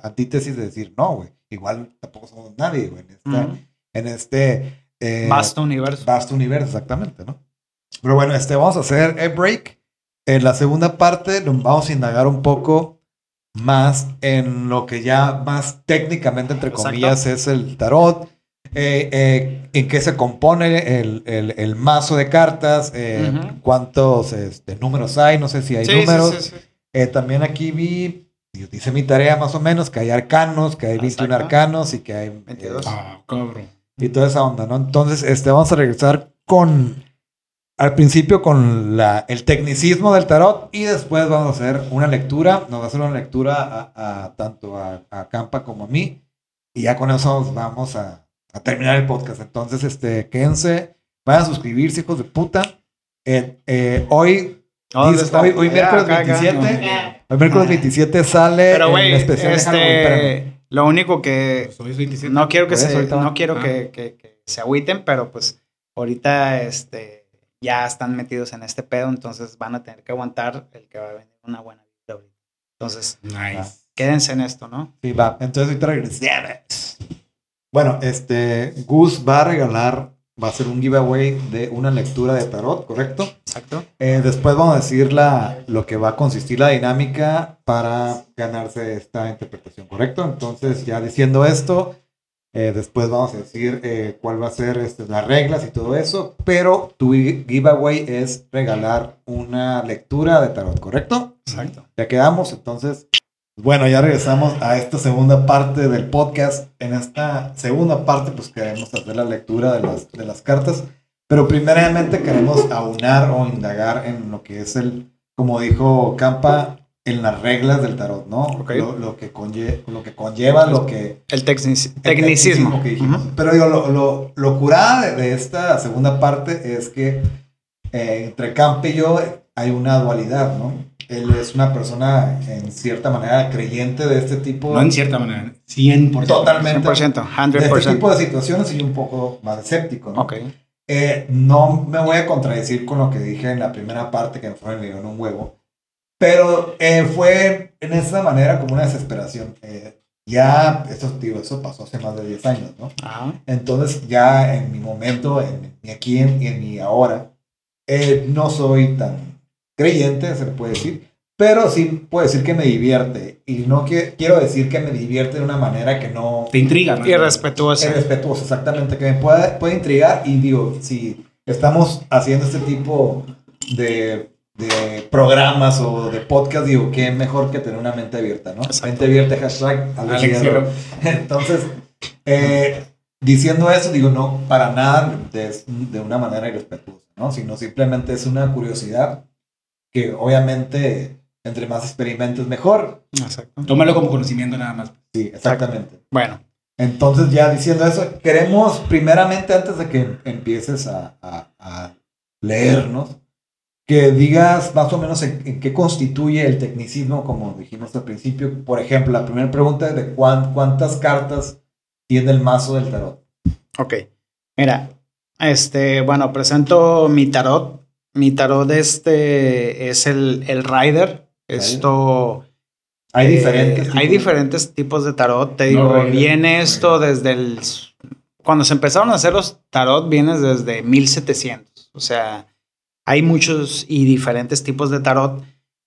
antítesis de decir, no, güey, igual tampoco somos nadie, güey, en, esta- Ujú. en este eh, Vasto universo. vasto universo, exactamente, ¿no? Pero bueno, este, vamos a hacer el break. En la segunda parte nos vamos a indagar un poco más en lo que ya más técnicamente, entre Exacto. comillas, es el tarot. Eh, eh, en qué se compone el, el- el mazo de cartas, eh, Ujú. cuántos este, números hay, no sé si hay Sí, números. sí, sí. Eh, también aquí vi, hice mi tarea más o menos, que hay arcanos, que hay 21 Exacto. arcanos y que hay... eh, 22. Ah, cabrón. y toda esa onda, ¿no? Entonces, este, vamos a regresar con, al principio con la, el tecnicismo del tarot y después vamos a hacer una lectura, nos va a hacer una lectura a, a- tanto a, a Campa como a mí y ya con eso vamos a, a terminar el podcast. Entonces, este, quédense, vayan a suscribirse, hijos de puta. Eh, eh, hoy, ¿Dónde dice- está? hoy, hoy miércoles acá, acá. 27, hoy miércoles 27 sale Pero, güey, el especial de este, lo único que Pues hoy es 27. no quiero que se, no quiero Ah. que, que- que se agüiten, pero pues ahorita este ya están metidos en este pedo, entonces van a tener que aguantar el que va a venir una buena vida ahorita. Entonces, Nice. quédense en esto, ¿no? Sí, va. Entonces ahorita regresamos. Bueno, este, Gus va a regalar, va a hacer un giveaway de una lectura de tarot, ¿correcto? Exacto. Eh, después vamos a decir la, lo que va a consistir la dinámica para ganarse esta interpretación, ¿correcto? Entonces, ya diciendo esto, eh, después vamos a decir eh, cuál va a ser este, las reglas y todo eso, pero tu gi- giveaway es regalar una lectura de tarot, ¿correcto? Exacto. Ya quedamos, entonces, bueno, ya regresamos a esta segunda parte del podcast. En esta segunda parte, pues queremos hacer la lectura de las, de las cartas, pero primeramente queremos aunar o indagar en lo que es el, como dijo Campa, en las reglas del tarot, ¿no? Ok. Lo, lo que conlle- lo que conlleva, lo que... El tecnici- el tecnicismo. que dijimos. Ujú. Pero digo, lo, lo, lo curada de, de esta segunda parte es que eh, entre Camp y yo hay una dualidad, ¿no? Él es una persona en cierta manera creyente de este tipo, No en cierta manera. 100%. Totalmente. 100%, de este 100%. tipo de situaciones y un poco más escéptico, ¿no? Ok. Eh, no me voy a contradecir con lo que dije en la primera parte que me fue en un huevo, pero eh, fue en esa manera como una desesperación. Eh, ya, eso, digo, eso pasó hace más de 10 años, ¿no? Ajá. Entonces ya en mi momento, en mi aquí en- y en, mi ahora, eh, no soy tan creyente, se puede decir, pero sí puedo decir que me divierte. Y no que, quiero decir que me divierte de una manera que no Te intriga, ¿no? Irrespetuoso. es respetuosa, exactamente, que me puede, puede intrigar. Y digo, si estamos haciendo este tipo de, de programas o de podcast, digo, qué mejor que tener una mente abierta, ¿no? Exacto. Mente abierta, hashtag Alex. Entonces, eh, diciendo eso, digo, no, para nada de, de una manera irrespetuosa, ¿no? Sino simplemente es una curiosidad que obviamente entre más experimentes mejor. Exacto. Tómalo como conocimiento nada más. Sí, exactamente. Bueno, Entonces, ya diciendo eso, queremos primeramente, antes de que empieces a, a- a leernos, que digas más o menos en, en qué constituye el tecnicismo, como dijimos al principio. Por ejemplo, la primera pregunta es de cuán- cuántas cartas tiene el mazo del tarot. ok. Mira, este, bueno, presento mi tarot. Mi tarot este es el, el Rider. Esto... Hay eh, diferentes. hay tipos. diferentes tipos de tarot. Te No, digo, Rider. viene esto desde el... Cuando se empezaron a hacer los tarot, viene desde 1700. O sea, hay muchos y diferentes tipos de tarot.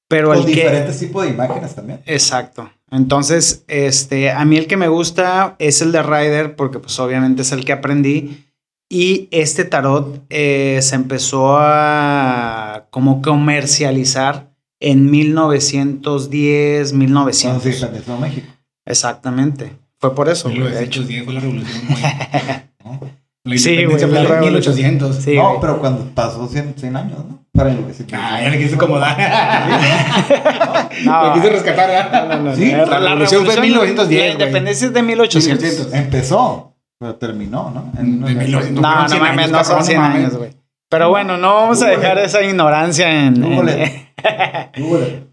Pero Con el que... diferentes tipos de imágenes también. Exacto. Entonces, este, a mí el que me gusta es el de Rider, porque pues obviamente es el que aprendí. Y este tarot eh, se empezó a como comercializar en 1910, 1900. Cuando se independizó México. Exactamente. Fue por eso. güey, de hecho. 1810 fue la revolución, güey. ¿no? La Sí, güey, la en revolución. 1800. Sí, no, pero cuando pasó 100, 100 años, ¿no? Para el Ah, ya le quise acomodar. No. Le quise rescatar. ¿verdad? Sí, la, revolución fue en 1910. La independencia es de 1800. 1800. Empezó, pero terminó, ¿no? En- De 1900. No, no, 100 mames, años, no son cabrón, 100 no mames. años, güey. Pero bueno, no vamos a dejar esa ignorancia en... en- Google. Google.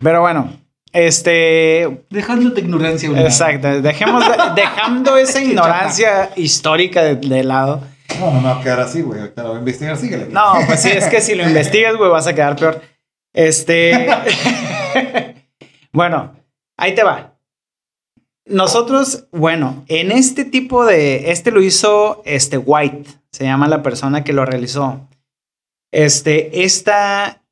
Pero bueno, este... Dejando tu ignorancia. lado. Exacto, dejemos de- dejando esa ignorancia histórica de, de lado. No, no me va a quedar así, güey. Ahorita lo voy a investigar, síguele. No, pues sí, es que si lo investigas, güey, vas a quedar peor. Este... bueno, ahí te va. Nosotros, bueno, en este tipo de... Este lo hizo este White, se llama la persona que lo realizó. Este, esta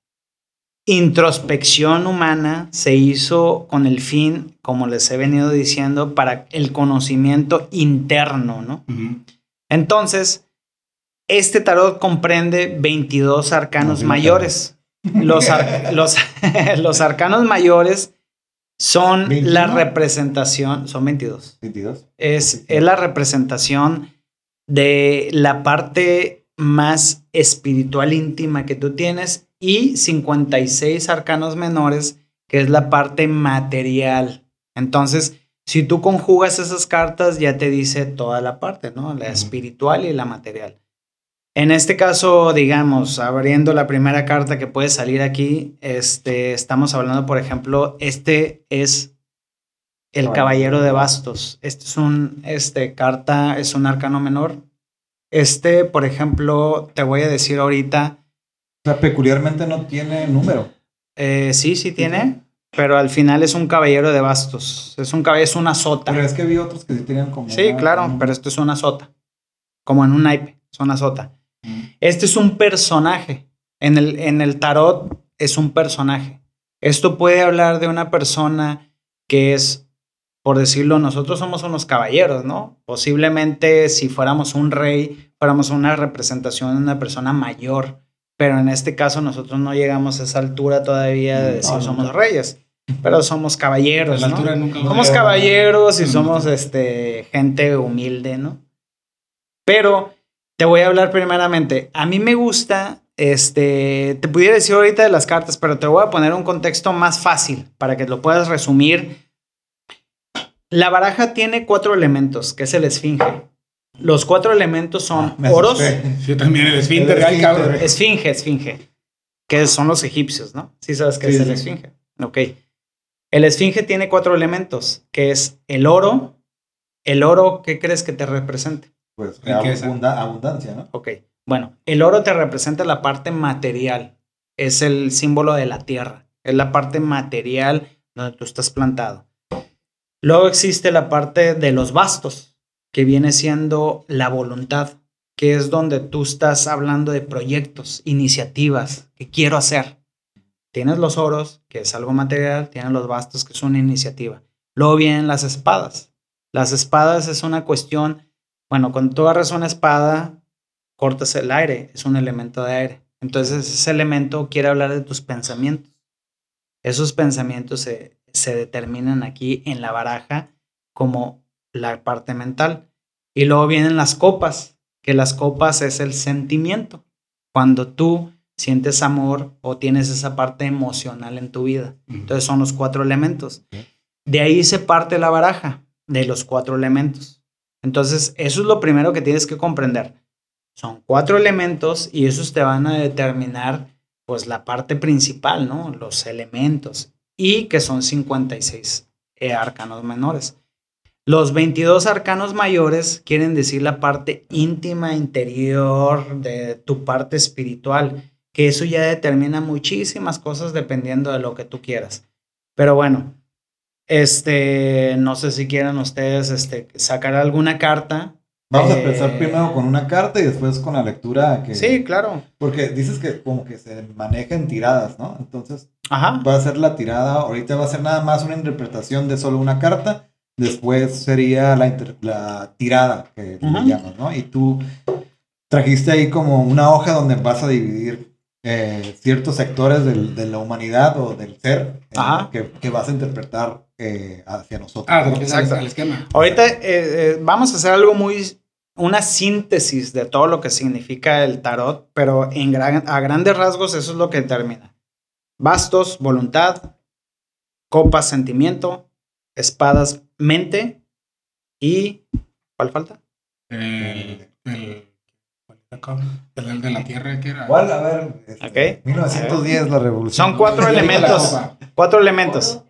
introspección humana se hizo con el fin, como les he venido diciendo, para el conocimiento interno, ¿no? Entonces, este tarot comprende 22 arcanos mayores. Los, ar- los, los arcanos mayores son la 21. representación, son 22 22. es, es la representación de la parte más espiritual íntima que tú tienes y 56 arcanos menores, que es la parte material. Entonces, si tú conjugas esas cartas, ya te dice toda la parte, ¿no? La espiritual y la material. En este caso, digamos, abriendo la primera carta que puede salir aquí, este, estamos hablando, por ejemplo, este es el Caballero. De Bastos. Este es un, este, carta, es un arcano menor. Este, por ejemplo, te voy a decir ahorita, O sea, peculiarmente no tiene número. eh, sí, sí tiene, pero al final es un Caballero de Bastos. Es un caballero, es una sota. Pero es que vi otros que sí tenían como. Sí, una- claro, como- pero esto es una sota. Como en un naipe, es una sota. Este es un personaje. En el, en el tarot es un personaje. Esto puede hablar de una persona que es, por decirlo, nosotros somos unos caballeros, ¿no? Posiblemente si fuéramos un rey, fuéramos una representación de una persona mayor. Pero en este caso nosotros no llegamos a esa altura todavía de decir no, somos no. reyes. Pero somos caballeros, la Somos caballeros y somos este, gente humilde, ¿no? Pero te voy a hablar primeramente. A mí me gusta, este, te pudiera decir ahorita de las cartas, pero te voy a poner un contexto más fácil para que lo puedas resumir. La baraja tiene cuatro elementos, que es el esfinge. Los cuatro elementos son Me oros. Sí, también el cabrón. esfínter. esfinge, esfinge, que son los egipcios, ¿no? Sí sabes qué Sí, es el sí. esfinge. Ok. El esfinge tiene cuatro elementos, que es el oro. El oro, ¿qué crees que te represente? Pues abunda- abundancia, ¿no? Ok. Bueno, el oro te representa la parte material. Es el símbolo de la tierra. Es la parte material donde tú estás plantado. Luego existe la parte de los bastos, que viene siendo la voluntad, que es donde tú estás hablando de proyectos, iniciativas que quiero hacer. Tienes los oros, que es algo material, tienes los bastos, que es una iniciativa. Luego vienen las espadas. Las espadas es una cuestión, bueno, cuando tú agarras una espada, cortas el aire, es un elemento de aire. Entonces ese elemento quiere hablar de tus pensamientos. Esos pensamientos se, se determinan aquí en la baraja como la parte mental. Y luego vienen las copas, que las copas es el sentimiento. Cuando tú sientes amor o tienes esa parte emocional en tu vida. Entonces son los cuatro elementos. De ahí se parte la baraja, de los cuatro elementos. Entonces, eso es lo primero que tienes que comprender. Son cuatro elementos y esos te van a determinar pues la parte principal, ¿no? Los elementos y que son 56 eh, arcanos menores. Los 22 arcanos mayores quieren decir la parte íntima interior de tu parte espiritual, que eso ya determina muchísimas cosas dependiendo de lo que tú quieras. Pero bueno, este, no sé si quieran ustedes este, sacar alguna carta. Vamos a Eh, empezar primero con una carta y después con la lectura que... Sí, claro. Porque dices que como que se maneja en tiradas, ¿no? Entonces, Ajá. va a ser la tirada. Ahorita va a ser nada más una interpretación de solo una carta. Después sería la, inter- la tirada que le Ujú. llaman, ¿no? Y tú trajiste ahí como una hoja donde vas a dividir eh, ciertos sectores del- de la humanidad o del ser eh, que, que vas a interpretar eh, hacia nosotros. Ah, Exacto. esquema. Ahorita eh, eh, vamos a hacer algo muy, una síntesis de todo lo que significa el tarot, pero en gran- a grandes rasgos eso es lo que determina. Bastos, voluntad, copas, sentimiento, espadas, mente y... ¿Cuál falta? El, el, el, el de la tierra que era. Igual, a ver. este, Ok. 1910, la revolución. Son cuatro elementos. Cuatro elementos.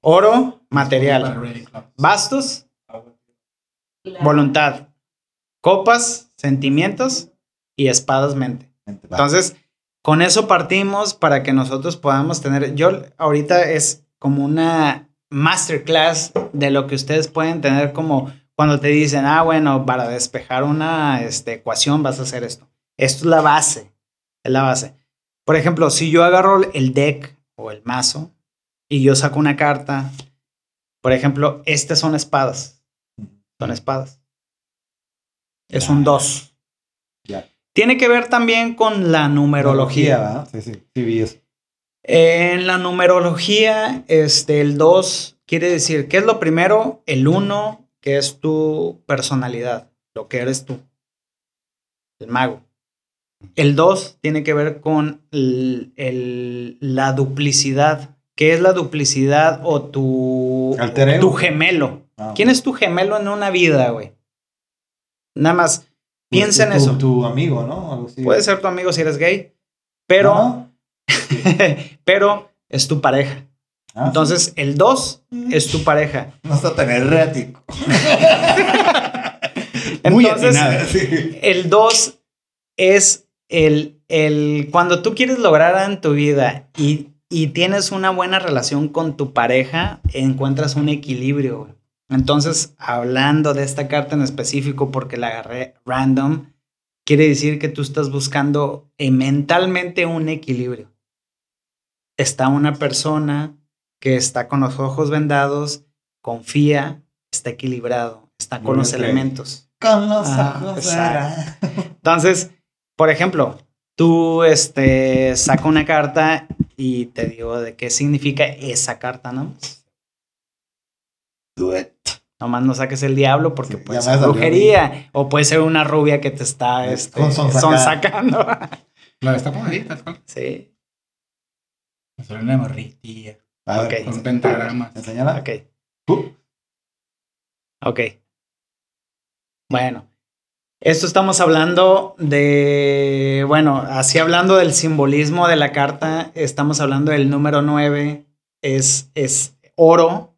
Oro, y material. Bastos, voluntad. Copas, sentimientos y espadas, mente. Entonces, con eso partimos para que nosotros podamos tener. Yo ahorita es como una masterclass de lo que ustedes pueden tener como cuando te dicen, ah, bueno, para despejar una este, ecuación vas a hacer esto. Esto es la base. Es la base. Por ejemplo, si yo agarro el deck o el mazo y yo saco una carta, por ejemplo, estas son espadas. Son espadas. Es un 2. Ya. Tiene que ver también con la numerología. ¿verdad? Sí, sí, sí vi eso. En la numerología, este, el 2 quiere decir, ¿qué es lo primero? El 1, que es tu personalidad, lo que eres tú, el mago. El 2 tiene que ver con el- el- la duplicidad. ¿Qué es la duplicidad o tu, tu gemelo? Ah, ¿Quién es tu gemelo en una vida, güey? Nada más, piensa en tu- eso. Tu amigo, ¿no? Algo así. Puede ser tu amigo si eres gay, pero, ¿No? pero es tu pareja. Ah, Entonces, el 2 es tu pareja. No está tan errático. Muy Entonces, atinada. Sí. el 2 es el, el. Cuando tú quieres lograr en tu vida y, y tienes una buena relación con tu pareja, encuentras un equilibrio. Entonces, hablando de esta carta en específico, porque la agarré random, quiere decir que tú estás buscando eh, mentalmente un equilibrio. Está una persona que está con los ojos vendados, confía, está equilibrado, está con los elementos. Con los Ah, ojos. Entonces, por ejemplo, tú este, saca una carta y te digo de qué significa esa carta, ¿no? Do it. Nomás no saques el diablo porque Sí, puede ser brujería o puede ser una rubia que te está este, Con son sacando. La destapo ahí, tal cual. sí, Me salió una morritilla. A Ok. ver, Con pentagramas. enséñala. ok, Uh, ok. Bueno, esto estamos hablando de, bueno, así hablando del simbolismo de la carta, estamos hablando del número 9, es, es oro.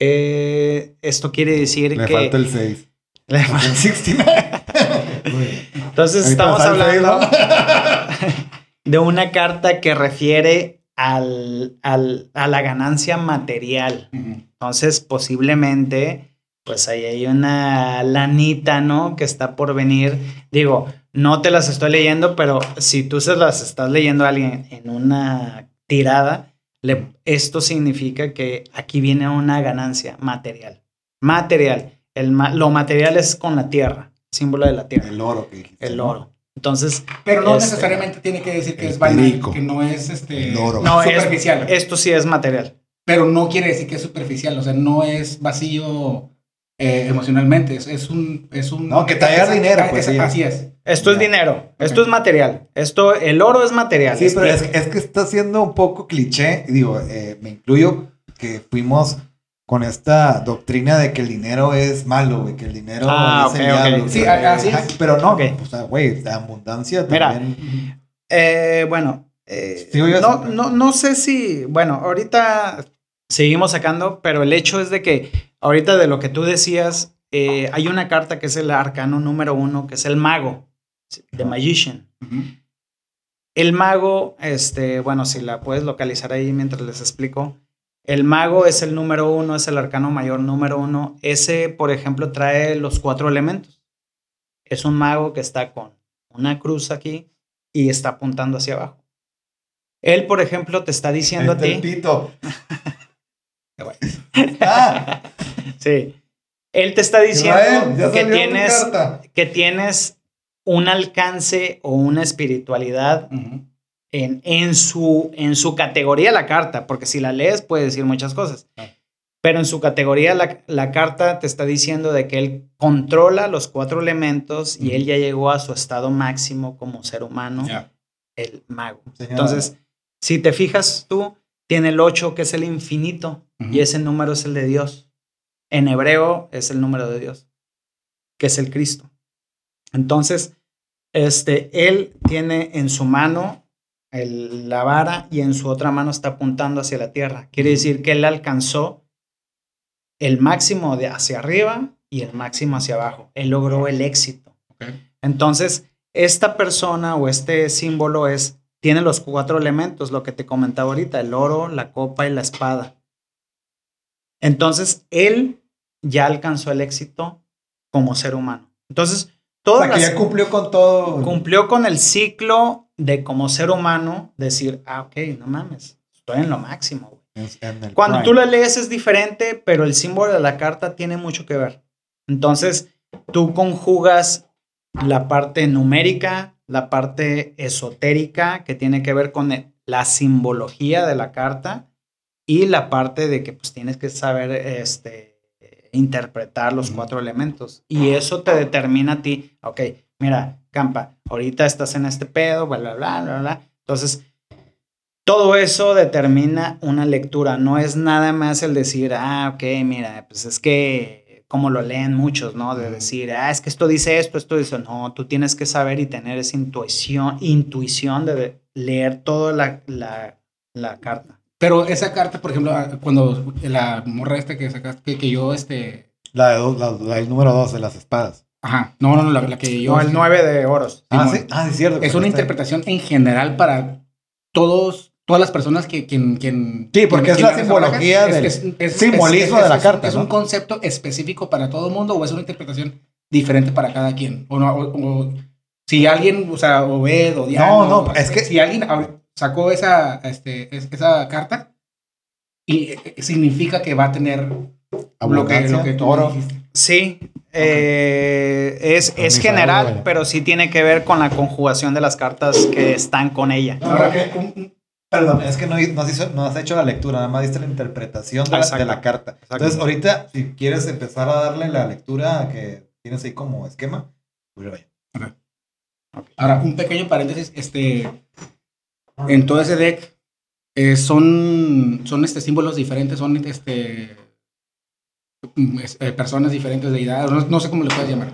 Eh, esto quiere decir Le que... falta el 6. Le falta- 69. Entonces estamos el hablando de una carta que refiere al, al- a la ganancia material. Entonces, posiblemente, pues ahí hay una lanita, ¿no? Que está por venir. Digo, no te las estoy leyendo, pero si tú se las estás leyendo a alguien en una tirada, le- esto significa que aquí viene una ganancia material. Material. El, lo material es con la tierra, símbolo de la tierra, El oro que dijiste. el oro. Entonces, Pero no Este- necesariamente tiene que decir que es banal, que no es este no, es- superficial. esto sí es material. pero no quiere decir que es superficial, o sea, no es vacío eh, emocionalmente, es, es un... Es un No, que te haga dinero, pues, es- sí. Así es. Esto es Ya. dinero, esto Ok. es material. Esto, el oro es material. Sí, pero es, tiempo. es que está siendo un poco cliché. Digo, eh, me incluyo que fuimos con esta doctrina de que el dinero es malo, güey, que el dinero Ah, es el ok, ok. diablo, Sí, que- así es. Pero no, Ok. o sea, güey, la abundancia Mira, también. Eh, bueno, eh, Sí, no, no, no sé si, bueno, ahorita seguimos sacando, pero el hecho es de que ahorita de lo que tú decías, eh, hay una carta que es el arcano número uno, que es el mago, The. Magician. El mago, este, bueno, si la puedes localizar ahí mientras les explico. El mago es el número uno, es el arcano mayor número uno. Ese, por ejemplo, trae los cuatro elementos. Es un mago que está con una cruz aquí, y está apuntando hacia abajo. Él, por ejemplo, te está diciendo a ti. Ah, Sí. Él te está diciendo Israel, que tienes, que tienes un alcance o una espiritualidad. En, en, su, en su categoría la carta, porque si la lees puede decir muchas cosas. Ah. Pero en su categoría la, la carta te está diciendo de que él controla los cuatro elementos y él ya llegó a su estado máximo como ser humano, Ya. el mago. Entonces, si te fijas tú, tiene el 8 que es el infinito Ujú. y ese número es el de Dios. En hebreo es el número de Dios, que es el Cristo. Entonces, este, él tiene en su mano el- la vara y en su otra mano está apuntando hacia la tierra. Quiere decir que él alcanzó el máximo de hacia arriba y el máximo hacia abajo. Él logró el éxito. Entonces, esta persona o este símbolo es, tiene los cuatro elementos, lo que te comentaba ahorita, el oro, la copa y la espada. Entonces, él ya alcanzó el éxito como ser humano. Entonces, o todas sea, que ya cumplió con todo. cumplió con el ciclo de como ser humano decir, ah, ok, no mames, estoy en lo máximo. güey". en- en el Cuando tú la lees es diferente, pero el símbolo de la carta tiene mucho que ver. Entonces, tú conjugas la parte numérica, la parte esotérica, que tiene que ver con la simbología de la carta, y la parte de que pues tienes que saber este, interpretar los cuatro elementos. Y eso te determina a ti, ok, mira, Campa, ahorita estás en este pedo, bla, bla, bla, bla, bla. Entonces, todo eso determina una lectura, no es nada más el decir, ah, ok, mira, pues es que como lo leen muchos, ¿no? De decir, ah, es que esto dice esto, esto dice, no, tú tienes que saber y tener esa intuición, intuición de leer toda la, la, la carta. Pero esa carta, por ejemplo, cuando la morra esta que sacaste, que, que yo, este... La de dos, la, la- el número dos de las espadas. Ajá, no, no, no, la, la que yo... No, el este, 9 de oros. Ah, sí. Ah, es cierto. Es una interpretación en general para todos, todas las personas que... Quien, quien, Sí, porque quien- es la simbología del es- es- simbolismo de la carta, ¿Es ¿no? un concepto específico para todo el mundo o es una interpretación diferente para cada quien? O, no, o- o si alguien, o sea, Obed o Diana... No, no, es que- Si alguien sacó esa, este, es- esa carta y eh, significa que va a tener lo que, Abundancia, lo que tú oro. dijiste. Sí, eh, es, es general, pero sí tiene que ver con la conjugación de las cartas que están con ella. Ahora que- Perdón, es que no, no has, hizo- no has hecho la lectura, nada más diste la interpretación de la, Exacto. de la carta. Entonces, ahorita, si quieres empezar a darle la lectura que tienes ahí como esquema, pues vaya. Ahora, un pequeño paréntesis, este, en todo ese deck eh, son, son este, símbolos diferentes, son este, es- eh, personas diferentes, deidades, no, no sé cómo le puedes llamar.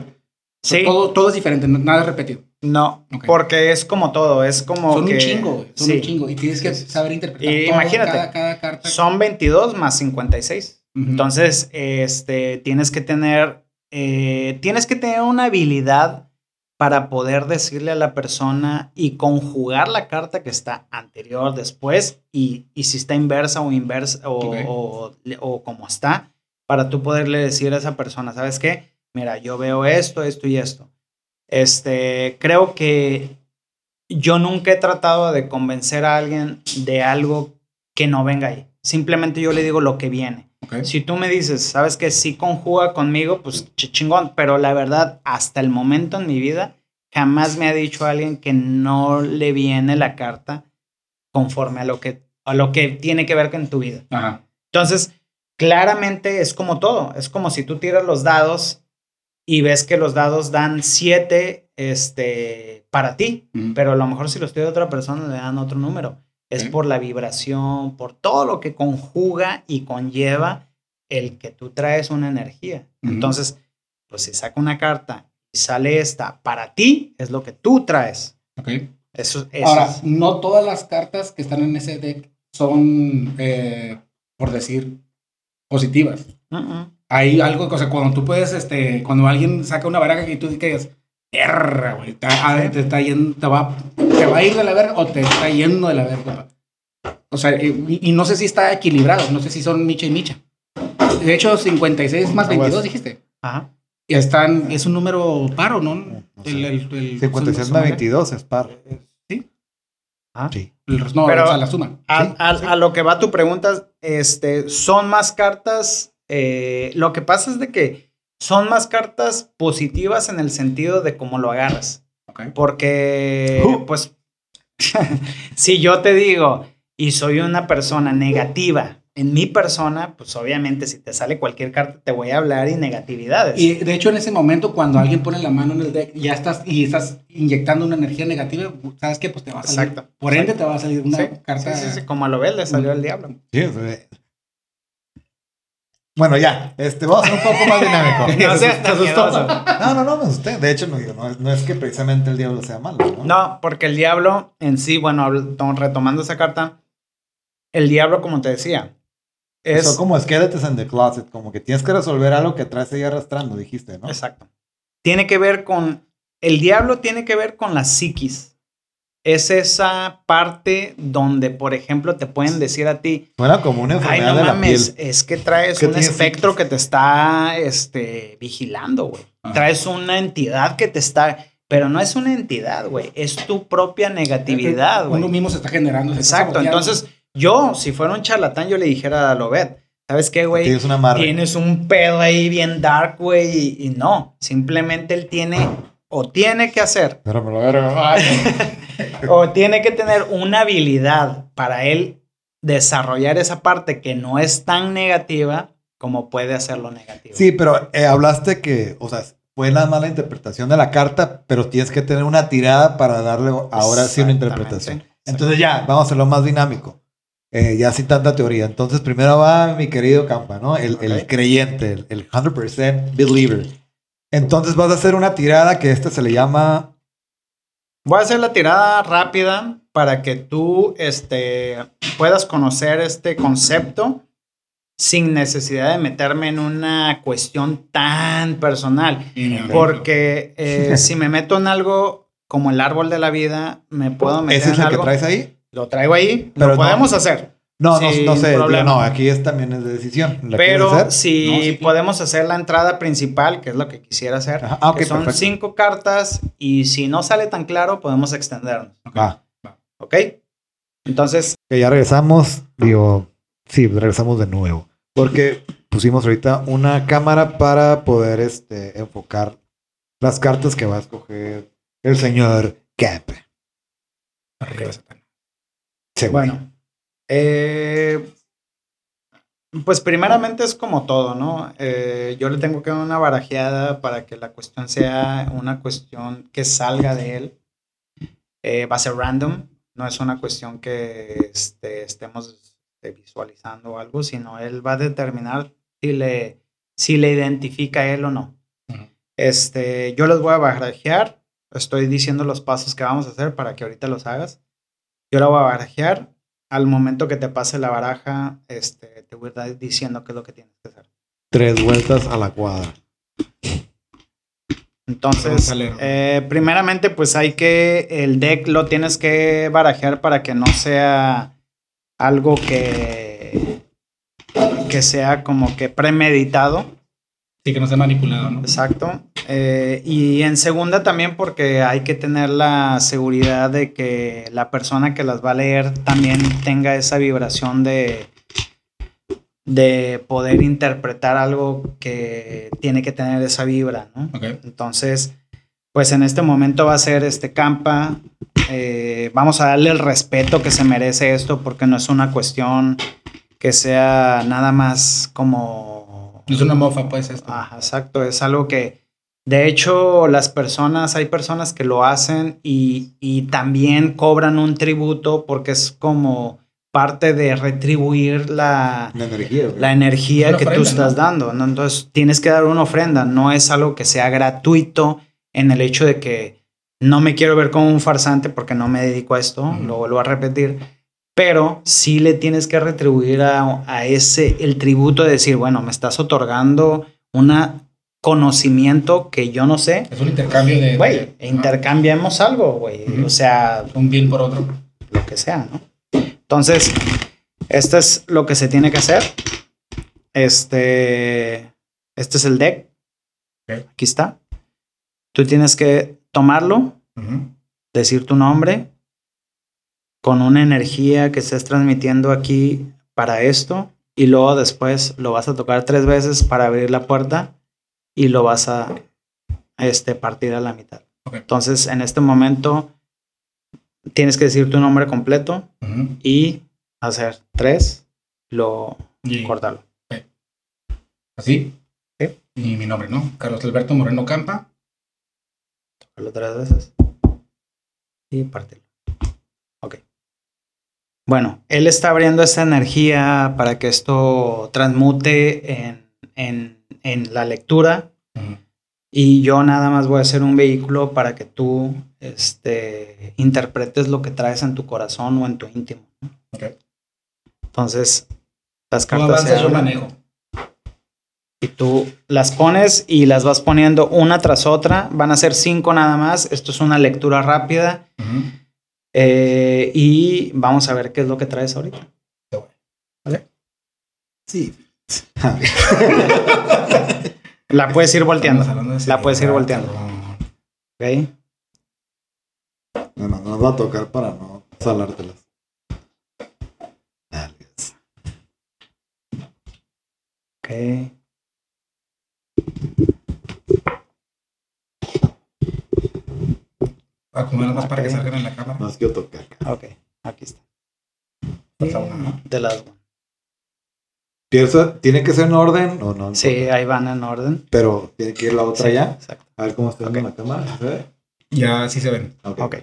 Sí, Todo, todo es diferente, no- nada es repetido. no, Ok. porque es como todo, es como son que... un chingo, güey, son sí, un chingo. Y tienes que saber interpretar Y todo, imagínate, cada, cada carta. Son 22 más 56. Ujú. Entonces, este, tienes que tener, eh, tienes que tener una habilidad para poder decirle a la persona y conjugar la carta que está anterior, después, y, y si está inversa o inversa o, Ok. o, o como está, para tú poderle decir a esa persona, ¿sabes qué? Mira, yo veo esto, esto y esto. Este, creo que yo nunca he tratado de convencer a alguien de algo que no venga ahí. Simplemente yo le digo lo que viene. Si tú me dices, sabes que sí conjuga conmigo, pues ch- chingón, pero la verdad, hasta el momento en mi vida, jamás me ha dicho alguien que no le viene la carta conforme a lo que, a lo que tiene que ver con tu vida. Ajá. Entonces, claramente es como todo. Es como si tú tiras los dados y ves que los dados dan siete este, para ti, pero a lo mejor si los tira otra persona le dan otro número. Es por la vibración, por todo lo que conjuga y conlleva el que tú traes una energía. Entonces, pues si saca una carta y sale esta para ti, es lo que tú traes. Ok. Eso, eso Ahora, es- no todas las cartas que están en ese deck son, eh, por decir, positivas. Mm, mm. Hay algo, o sea, cuando tú puedes, este, cuando alguien saca una baraja que tú digas, erra, güey, te, ah, te está yendo, te va, te va a ir de la verga o te está yendo de la verga. O sea, y, y no sé si está equilibrado, no sé si son micha y micha. De hecho, 56 más 22 dijiste. Ajá. Y están, es un número paro, ¿no? No sé. El, el, el- 56 su- más su- 22 es par. Sí, Ah. Sí. No, Pero- o sea, la suma. A, Sí, a- sí. a lo que va tu pregunta, este, son más cartas. eh, lo que pasa es de que son más cartas positivas en el sentido de cómo lo agarras. Porque, Uh. pues, si yo te digo y soy una persona negativa en mi persona, pues obviamente si te sale cualquier carta te voy a hablar y negatividades. Y de hecho, en ese momento, cuando alguien pone la mano en el deck, ya estás y estás inyectando una energía negativa, ¿sabes qué? Pues te va a salir. Exacto. Por ende, te va a salir una Sí, carta. sí, sí, sí, como a lo ves, le salió el diablo. Sí, Bueno, ya, este, vamos a ser un poco más dinámico. No seas tan. No, no, no, me asusté. De hecho, no, no, es- no es que precisamente el diablo sea malo, ¿no? No, porque el diablo en sí, bueno, retomando esa carta, el diablo, como te decía, es... Son como skeletons in the closet, como que tienes que resolver algo que traes ahí arrastrando, dijiste, ¿no? Exacto. Tiene que ver con... El diablo tiene que ver con la psiquis. Es esa parte donde, por ejemplo, te pueden decir a ti, Suena como una ay, enfermedad no de la mames, piel. es que traes ¿Qué un espectro psiquis? que te está este, vigilando, güey. Ajá. Traes una entidad que te está... Pero no es una entidad, güey. Es tu propia negatividad, güey. Uno mismo se está generando. se está Exacto. saboteando. Entonces, yo, si fuera un charlatán, yo le dijera a Lobet, ¿sabes qué, güey? Tienes. Tienes un pedo ahí bien dark, güey, y, y no. Simplemente él tiene o tiene que hacer Pero me lo verga. o tiene que tener una habilidad para él desarrollar esa parte que no es tan negativa como puede hacerlo negativo. Sí, pero eh, hablaste que, o sea, fue la mala interpretación de la carta, pero tienes que tener una tirada para darle ahora sí una interpretación. Entonces ya, vamos a hacerlo más dinámico. Eh, ya sin tanta teoría. Entonces primero va mi querido Campa, ¿no? El, el creyente, el, el 100% believer. Entonces vas a hacer una tirada que esta se le llama... Voy a hacer la tirada rápida para que tú este, puedas conocer este concepto sin necesidad de meterme en una cuestión tan personal. Porque eh, si me meto en algo como el árbol de la vida, me puedo meter ¿Ese es en el que algo. traes ahí? Lo traigo ahí, Pero lo no. podemos hacer. No, no, no sé. problema. No, aquí es, también es de decisión. ¿La quieres Pero hacer? si No, sí, claro. podemos hacer la entrada principal, que es lo que quisiera hacer, Ajá, ah, ok, que son perfecto. cinco cartas y si no sale tan claro, podemos extendernos. Va. ¿Ok? Entonces, Que ya regresamos, digo, sí, regresamos de nuevo. Porque pusimos ahorita una cámara para poder este, enfocar las cartas que va a escoger el señor Cap. Satán. Sí, bueno, eh, pues primeramente es como todo, ¿no? Eh, yo le tengo que dar una barajeada para que la cuestión sea una cuestión que salga de él. Eh, va a ser random, no es una cuestión que este, estemos este, visualizando o algo, sino él va a determinar si le, si le identifica a él o no. Este, yo les voy a barajear, estoy diciendo los pasos que vamos a hacer para que ahorita los hagas. Yo la voy a barajear. Al momento que te pase la baraja, este, te voy a estar diciendo qué es lo que tienes que hacer. Tres vueltas a la cuadra. Entonces, eh, primeramente, pues hay que, el deck lo tienes que barajear para que no sea algo que, que sea como que premeditado. Sí, que no sea manipulado, ¿no? Exacto. Eh, y en segunda también porque hay que tener la seguridad de que la persona que las va a leer también tenga esa vibración de, de poder interpretar algo que tiene que tener esa vibra, ¿no? Ok. Entonces, pues en este momento va a ser este Campa. Eh, vamos a darle el respeto que se merece esto porque no es una cuestión que sea nada más como No es una mofa, pues, esto. Ajá, exacto, es algo que, de hecho, las personas, hay personas que lo hacen y, y también cobran un tributo porque es como parte de retribuir la, La energía, la energía que tú estás ¿no? dando, ¿no? Entonces tienes que dar una ofrenda, no es algo que sea gratuito en el hecho de que no me quiero ver como un farsante porque no me dedico a esto, lo vuelvo a repetir, pero sí le tienes que retribuir a, a ese, el tributo de decir, bueno, me estás otorgando un conocimiento que yo no sé, Es un intercambio de. güey, de- intercambiemos algo, güey, o sea, Un bien por otro. lo que sea, ¿no? Entonces, esto es lo que se tiene que hacer. Este, este es el deck. Aquí está. Tú tienes que tomarlo, decir tu nombre con una energía que estés transmitiendo aquí para esto y luego después lo vas a tocar tres veces para abrir la puerta y lo vas a este, partir a la mitad. Entonces, en este momento, tienes que decir tu nombre completo y hacer tres, lo Y cortarlo. así. Sí. Y mi nombre, ¿no? Carlos Alberto Moreno Campa. Tocarlo tres veces y partirlo. Bueno, él está abriendo esta energía para que esto transmute en, en, en la lectura y yo nada más voy a ser un vehículo para que tú este, interpretes lo que traes en tu corazón o en tu íntimo. ¿no? Entonces, las cartas se avanzas, yo abren manejo. y tú las pones y las vas poniendo una tras otra. Van a ser cinco nada más. Esto es una lectura rápida. Eh, y vamos a ver qué es lo que traes ahorita. Sí. La puedes ir volteando. La puedes ir volteando. cabrón. ¿ok? No, no, no nos va a tocar para no salártelas. Ok. Acomódalo más para que salgan en la cámara. Más que tocar. Ok. Aquí está. Falta una, ¿no? De las. Piensa, ¿tiene que ser en orden o no? Sí, ahí van en orden. Pero tiene que ir la otra Sí, ya. Exacto. A ver cómo está viendo la cámara. Ya sí se ven. Ok. Ok.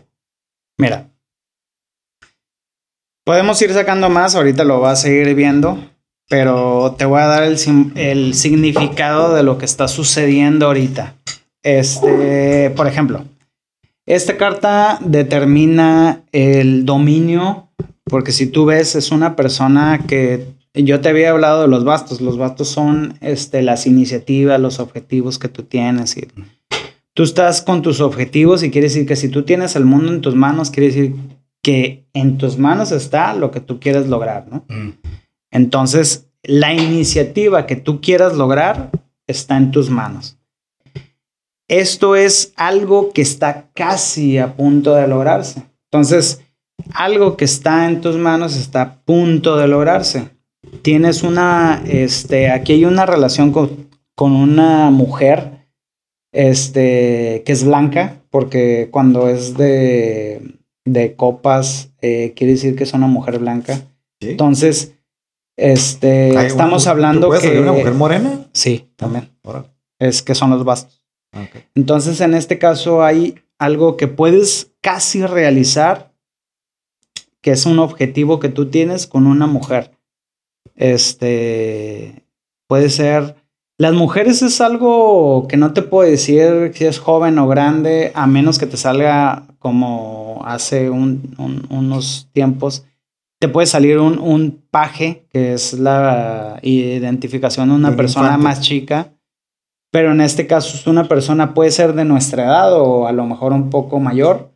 Mira. Podemos ir sacando más, ahorita lo vas a ir viendo, pero te voy a dar el, el significado de lo que está sucediendo ahorita. Este, por ejemplo, esta carta determina el dominio, porque si tú ves, es una persona que yo te había hablado de los bastos. Los bastos son este, las iniciativas, los objetivos que tú tienes y tú estás con tus objetivos y quiere decir que si tú tienes el mundo en tus manos, quiere decir que en tus manos está lo que tú quieres lograr, ¿no? Mm. Entonces, la iniciativa que tú quieras lograr está en tus manos. Esto es algo que está casi a punto de lograrse. Entonces, algo que está en tus manos está a punto de lograrse. Tienes una, este, aquí hay una relación con, con una mujer, este, que es blanca, porque cuando es de, de copas, eh, quiere decir que es una mujer blanca. Sí. Entonces, este, estamos hablando ¿tú puedes que... salir una mujer morena? Sí, también. Es que son los bastos. Entonces, en este caso hay algo que puedes casi realizar, que es un objetivo que tú tienes con una mujer. Este, puede ser... Las mujeres es algo que no te puedo decir si es joven o grande, a menos que te salga como hace un- un- unos tiempos. Te puede salir un, un paje, que es la identificación de una persona más chica. Pero en este caso es una persona puede ser de nuestra edad o a lo mejor un poco mayor.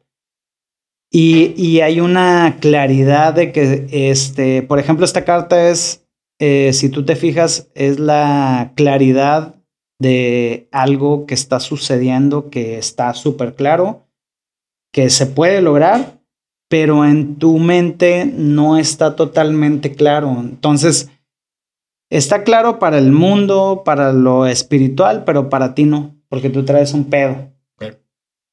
Y, y hay una claridad de que, este, por ejemplo, esta carta es, eh, si tú te fijas, es la claridad de algo que está sucediendo, que está súper claro, que se puede lograr, pero en tu mente no está totalmente claro. Entonces, está claro para el mundo, para lo espiritual, pero para ti no, porque tú traes un pedo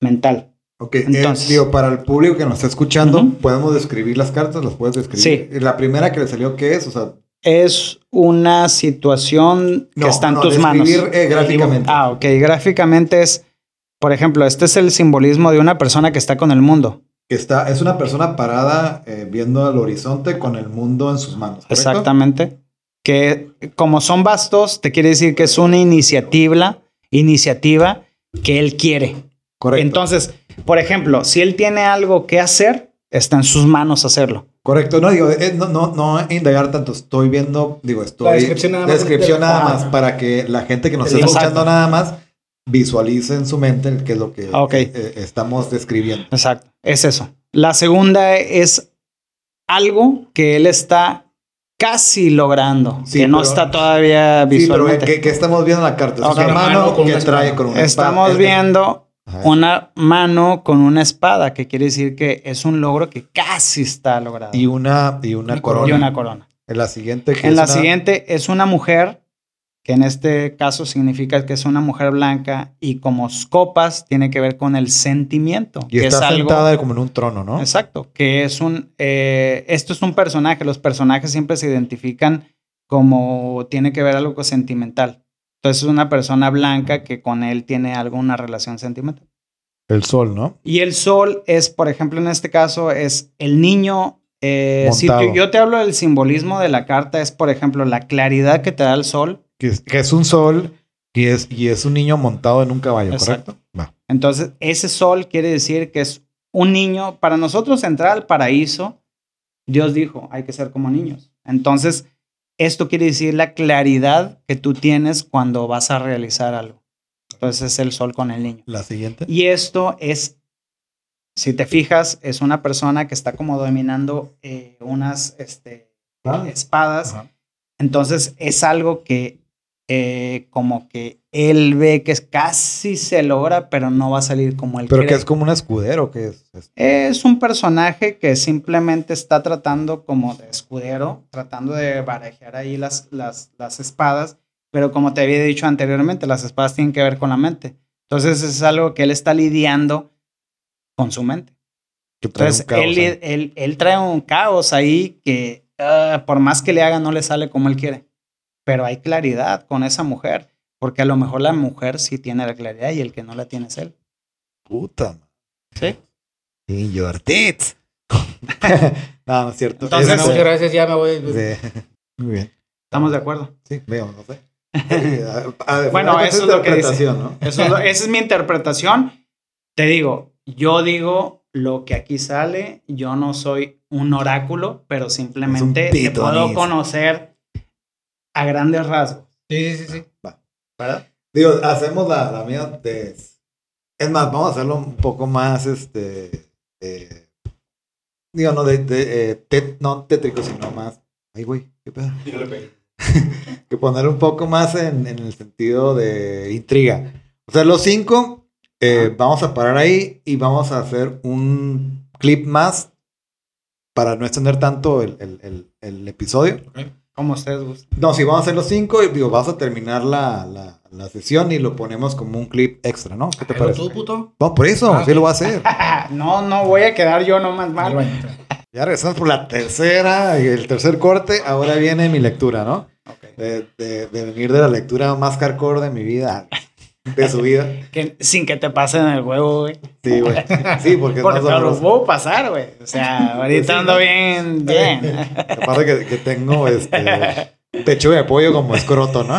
mental. Ok, eh, Entonces- digo, para el público que nos está escuchando. ¿podemos describir las cartas? ¿Las puedes describir? Sí. La primera que le salió, ¿qué es? O sea, Es una situación que está en no, tus manos. describir, eh, gráficamente. Ah, ok. Gráficamente es, por ejemplo, este es el simbolismo de una persona que está con el mundo. Que está, es una persona parada eh, viendo al horizonte con el mundo en sus manos. ¿correcto? Exactamente. Que como son bastos, te quiere decir que es una iniciativa, iniciativa que él quiere. Correcto. Entonces, por ejemplo, si él tiene algo que hacer, está en sus manos hacerlo. Correcto, no digo, eh, no, no, no indagar tanto, estoy viendo, digo, estoy. La descripción nada más. descripción nada Ah. más para que la gente que nos está escuchando nada más visualice en su mente qué es lo que eh, estamos describiendo. Exacto. Es eso. La segunda es algo que él está casi logrando, Sí, que no está todavía Sí, pero visualmente. ¿qué, qué estamos viendo en la carta? Es una mano con que una trae espada. con una Estamos espada. Viendo Ajá. una mano con una espada, que quiere decir que es un logro que casi está logrado. Y una, y una corona. Y una corona. En la siguiente. En es la una- siguiente es una mujer, que en este caso significa que es una mujer blanca y como copas tiene que ver con el sentimiento. Y que está es algo- sentada como en un trono, ¿no? Exacto, que es un, eh, esto es un personaje, los personajes siempre se identifican como tiene que ver algo sentimental. Entonces es una persona blanca que con él tiene alguna relación sentimental. El sol, ¿no? Y el sol es, por ejemplo, en este caso, es el niño. eh, si yo te hablo del simbolismo de la carta, es, por ejemplo, la claridad que te da el sol. Que es, que es un sol y es, y es un niño montado en un caballo, Exacto. ¿correcto? Va. Entonces, ese sol quiere decir que es un niño. Para nosotros entrar al paraíso, Dios dijo, hay que ser como niños. Entonces, esto quiere decir la claridad que tú tienes cuando vas a realizar algo. Entonces, es el sol con el niño. La siguiente. Y esto es, si te fijas, es una persona que está como dominando eh, unas este, espadas. Ajá. Entonces es algo que eh, como que él ve que es, casi se logra, pero no va a salir como él Pero que quiere. es como un escudero, que es. es- un personaje que simplemente está tratando como de escudero, tratando de barajear ahí las, las, las espadas, pero como te había dicho anteriormente, las espadas tienen que ver con la mente. Entonces es algo que él está lidiando con su mente. que Entonces él, él, él trae un caos ahí que ah, por más que le haga no le sale como él quiere. Pero hay claridad con esa mujer, porque a lo mejor la mujer sí tiene la claridad y el que no la tiene es él. Puta. Sí. In your tits. no, no es cierto. Entonces- muchas gracias, ya me voy. sí. Muy bien. ¿Estamos de acuerdo? Sí, veo, no sé. A- a- Bueno, eso es lo que dice. interpretación, ¿no? Eso es lo- esa es mi interpretación. Te digo, yo digo lo que aquí sale. Yo no soy un oráculo, pero simplemente te puedo conocer a grandes rasgos. Sí, sí, sí. ¿Verdad? Digo, hacemos la, la mía de... Es más, vamos a hacerlo un poco más, este... eh, digo, no de... de, eh, tet- no tétrico, sino más... Ay, güey, qué pedo. que poner un poco más en, en el sentido de intriga. O sea, los cinco, eh, vamos a parar ahí y vamos a hacer un clip más para no extender tanto el, el- el- el episodio. Como ustedes gusten. No, sí, vamos a hacer los cinco y digo, vamos a terminar la, la- la sesión y lo ponemos como un clip extra, ¿no? ¿Qué te Pero parece? tú, puto. No, por eso, Ah, sí lo voy a hacer. no, no voy a quedar yo nomás Al mal. baño. Ya regresamos por la tercera y el tercer corte. Ahora viene mi lectura, ¿no? Ok. De, de- de venir de la lectura más hardcore de mi vida, de su vida. Que, sin que te pasen el huevo, güey. Sí, güey. Sí, porque, Porque no lo puedo pasar, güey. O sea, ahorita Sí, ando bien, bien. Lo que pasa es que, tengo este pecho de pollo como escroto, ¿no?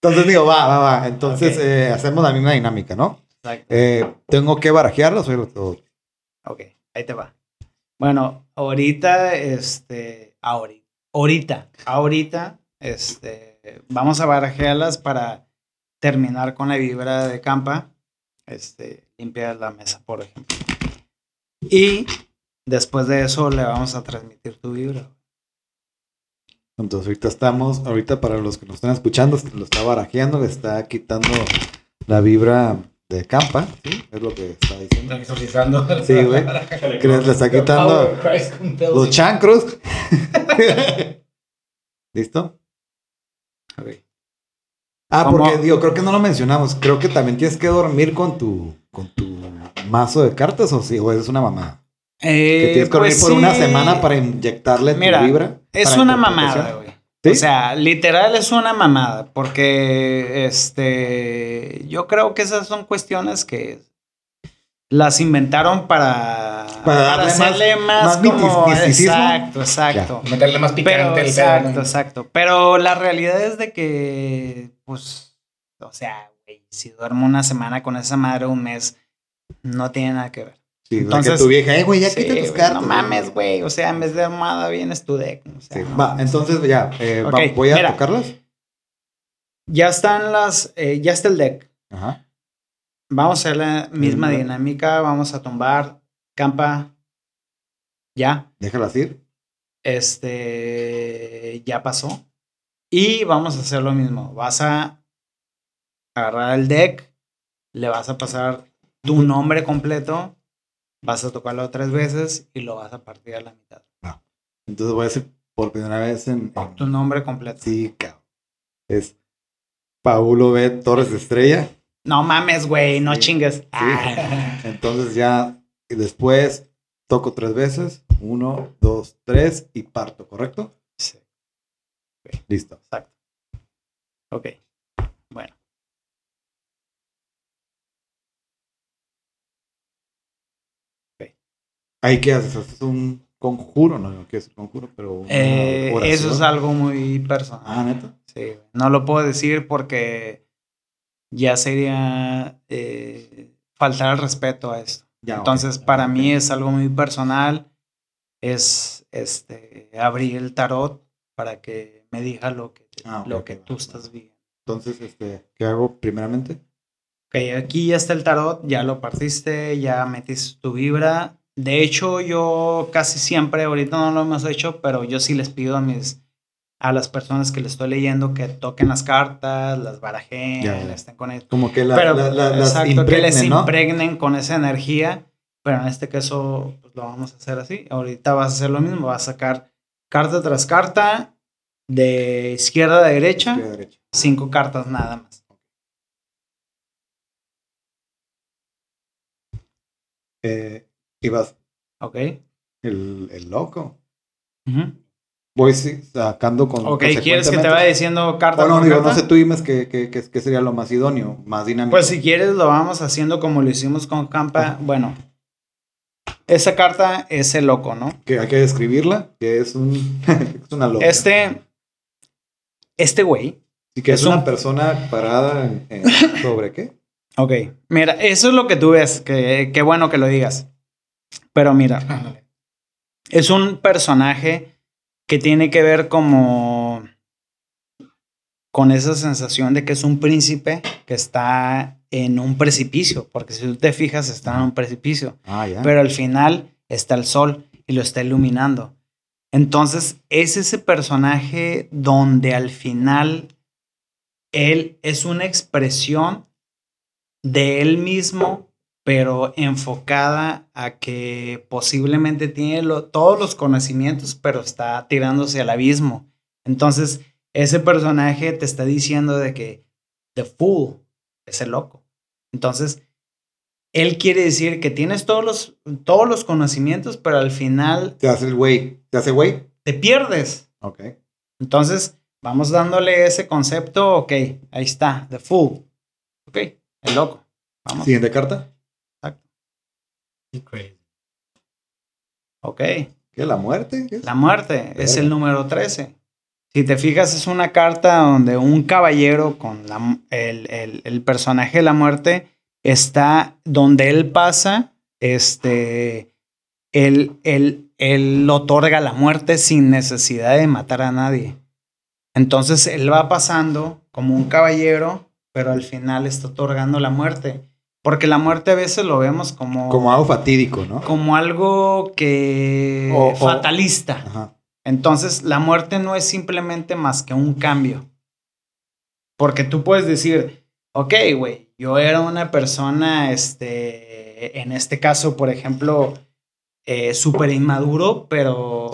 Entonces digo, va, va, va. Entonces Ok. eh, hacemos la misma dinámica, ¿no? Exacto. Eh, tengo que barajearlo, soy lo- Ok, ahí te va. Bueno, ahorita, este, ahorita, ahorita, ahorita, este, vamos a barajearlas para terminar con la vibra de campa. Este, limpiar la mesa, por ejemplo. Y después de eso le vamos a transmitir tu vibra. Entonces ahorita estamos, ahorita para los que nos están escuchando, lo está barajeando, le está quitando la vibra de campa, ¿sí? Es lo que está diciendo. Exorcizando. Sí, güey. Que le, está quitando los chancros. ¿Listo? Ah, ¿Cómo? porque digo, creo que no lo mencionamos. Creo que también tienes que dormir con tu, con tu mazo de cartas o sí, o es una mamada. Que tienes que dormir pues por una semana para inyectarle Mira, tu vibra. Es una mamada, güey. ¿Sí? O sea, literal es una mamada, porque este, yo creo que esas son cuestiones que las inventaron para, Para darle más- hacerle más, más como mitis- misticismo. exacto, exacto. Meterle más picante Pero el pedo, exacto, ¿no? exacto. Pero la realidad es de que, pues, o sea, güey, si duermo una semana con esa madre un mes, no tiene nada que ver. Sí, Entonces- que tu vieja, eh, güey, ya Sí, quita tus cartas. no mames, güey. O sea, en vez de armada vienes tu deck. O sea, Sí, no va, entonces ya, eh, va- Ok, voy a mira. tocarlas. Ya están las, eh, ya está el deck. Ajá. Vamos a hacer la misma dinámica. Vamos a tumbar campa. Ya. Déjalas ir. Este ya pasó. Y vamos a hacer lo mismo. Vas a agarrar el deck, le vas a pasar tu nombre completo, vas a tocarlo tres veces y lo vas a partir a la mitad. Entonces voy a decir por primera vez en... en- Tu nombre completo. Sí, cabrón. Es Paulo B. Torres Estrella. No mames, güey, no Sí. chingues. Ah. Entonces ya y después toco tres veces. Uno, dos, tres y parto, ¿correcto? Sí, Listo. exacto. Ok. Bueno. ¿Ahí qué haces? ¿Haces un conjuro? No, no quiero decir conjuro, pero Eh, eso es algo muy personal. Ah, ¿neta? Sí, no lo puedo decir porque ya sería eh, faltar al respeto a esto. Ya. Entonces, para mí es algo muy personal. Es este abrir el tarot para que me diga lo que, Ah, ok, lo que tú estás viendo. Entonces, este, ¿qué hago primeramente? Ok, aquí ya está el tarot, ya lo partiste, ya metiste tu vibra. De hecho, yo casi siempre, ahorita no lo hemos hecho, pero yo sí les pido a mis a las personas que les estoy leyendo que toquen las cartas, las barajen, Ya, ya. estén con el- Como que la, pero la- la- las exacto, que les impregnen, ¿no? impregnen con esa energía. Pero en este caso, pues lo vamos a hacer así. Ahorita vas a hacer lo mismo, vas a sacar carta tras carta, de izquierda a derecha, Izquierda, derecha. cinco cartas nada más. Eh, y vas, ¿Ok? el, el loco. Voy sacando con. Ok, ¿quieres que te vaya diciendo carta Bueno, digo, carta? no sé, tú dime qué, qué, qué- qué sería lo más idóneo, más dinámico. Pues si quieres lo vamos haciendo como lo hicimos con Campa. Bueno, esa carta es el loco, ¿no? Que hay que describirla, que es un. es una loca. Este, este güey. Sí, que es, es una un- persona parada en- en- sobre qué. Ok, mira, eso es lo que tú ves. Que, qué bueno que lo digas. Pero mira, es un personaje que tiene que ver como con esa sensación de que es un príncipe que está en un precipicio, porque si tú te fijas está en un precipicio, Ah, pero al final está el sol y lo está iluminando. Entonces es ese personaje donde al final él es una expresión de él mismo, pero enfocada a que posiblemente tiene lo- todos los conocimientos, pero está tirándose al abismo. Entonces, ese personaje te está diciendo de que The Fool es el loco. Entonces, él quiere decir que tienes todos los, todos los conocimientos, pero al final Te hace el güey. ¿Te hace güey? te pierdes. Ok. Entonces, vamos dándole ese concepto. Ok, ahí está, The Fool. Ok, el loco. Vamos. Siguiente carta. Ok. ¿Qué? ¿La muerte? ¿Qué es? La muerte es el número 13. Si te fijas, es una carta donde un caballero con la el, el- el personaje de la muerte está donde él pasa, este, él, él, él otorga la muerte sin necesidad de matar a nadie. Entonces él va pasando como un caballero, pero al final está otorgando la muerte. Porque la muerte a veces lo vemos como, Como algo fatídico, ¿no? como algo que O- o- fatalista. Ajá. Entonces, la muerte no es simplemente más que un cambio. Porque tú puedes decir, ok, güey, yo era una persona, este, en este caso, por ejemplo, eh, súper inmaduro, pero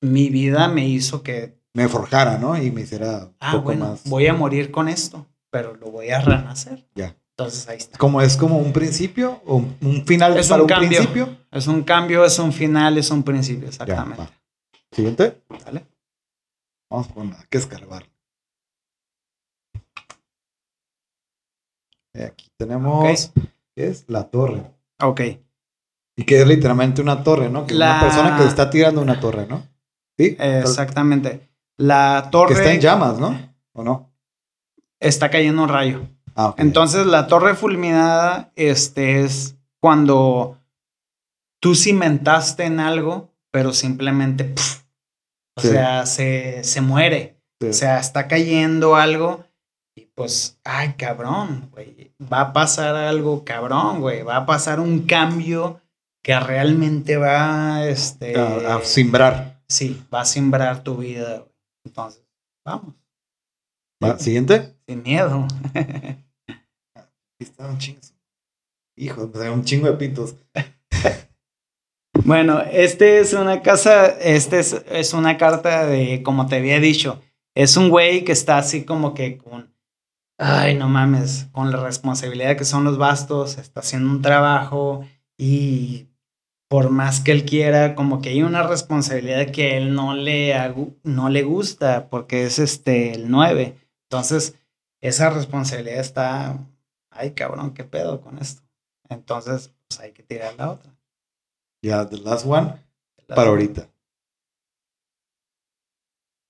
mi vida me hizo que, Me forjara, ¿no? Y me hiciera un ah, poco bueno, más. voy a morir con esto, pero lo voy a renacer. Ya. Entonces, ahí está. Como es como un principio o un- final Es para un un, cambio. principio. Es un cambio, es un final, es un principio, exactamente. Siguiente. Dale. Vamos con hay que escarbar. Eh, Aquí tenemos ¿qué es la torre. Ok. Y que es literalmente una torre, ¿no? Que es La- una persona que está tirando una torre, ¿no? Sí. Exactamente. La Que torre está en llamas, ¿no? ¿O no? está cayendo un rayo. Ah. Entonces, la torre fulminada este, es cuando tú cimentaste en algo, pero simplemente, o Sí. sea, se, se muere. Sí. O sea, está cayendo algo y pues, ay, cabrón, güey, va a pasar algo cabrón, güey, va a pasar un cambio que realmente va, este, a, a simbrar. sí, va a simbrar tu vida. Entonces, vamos. Va, Siguiente. Sin miedo. Aquí está un chingo. Hijo, pues, hay un chingo de pitos. Bueno, este es una casa, este es, es una carta de, como te había dicho, es un güey que está así como que con, ay, no mames, con la responsabilidad que son los bastos, está haciendo un trabajo y por más que él quiera, como que hay una responsabilidad que él no le, no le gusta porque es este el 9. Entonces, esa responsabilidad está, ay, cabrón, qué pedo con esto. Entonces, pues hay que tirar la otra. Ya, the last one. Para ahorita.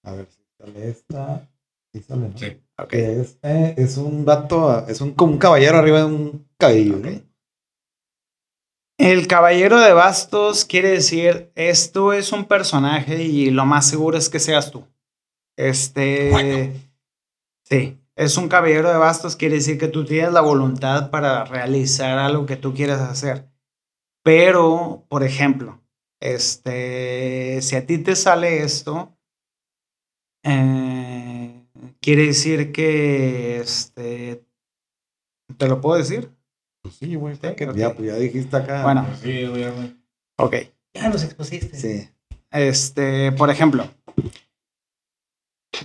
A ver si sale esta. Sí sale, ¿no? Sí. Que es, eh, es un vato, es un, como un caballero arriba de un cabello. ¿no? El caballero de bastos quiere decir, esto es un personaje y lo más seguro es que seas tú. Este, Bueno. sí, es un caballero de bastos, quiere decir que tú tienes la voluntad para realizar algo que tú quieras hacer. Pero, por ejemplo, este, si a ti te sale esto, eh, quiere decir que, este, ¿te lo puedo decir? Pues sí, güey. Sí, que ok. Ya, pues ya dijiste acá. Bueno, Sí, güey, güey. ok. Ya nos expusiste. Sí. Este, por ejemplo,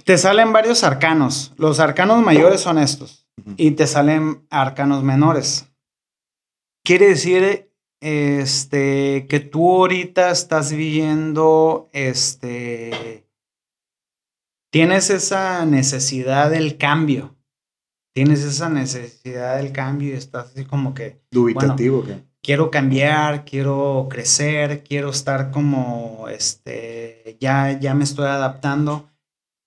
te salen varios arcanos. Los arcanos mayores son estos y te salen arcanos menores. Quiere decir este que tú ahorita estás viendo este tienes esa necesidad del cambio. Tienes esa necesidad del cambio y estás así como que Dubitativo, que. quiero cambiar, quiero crecer, quiero estar como, este, ya, ya me estoy adaptando,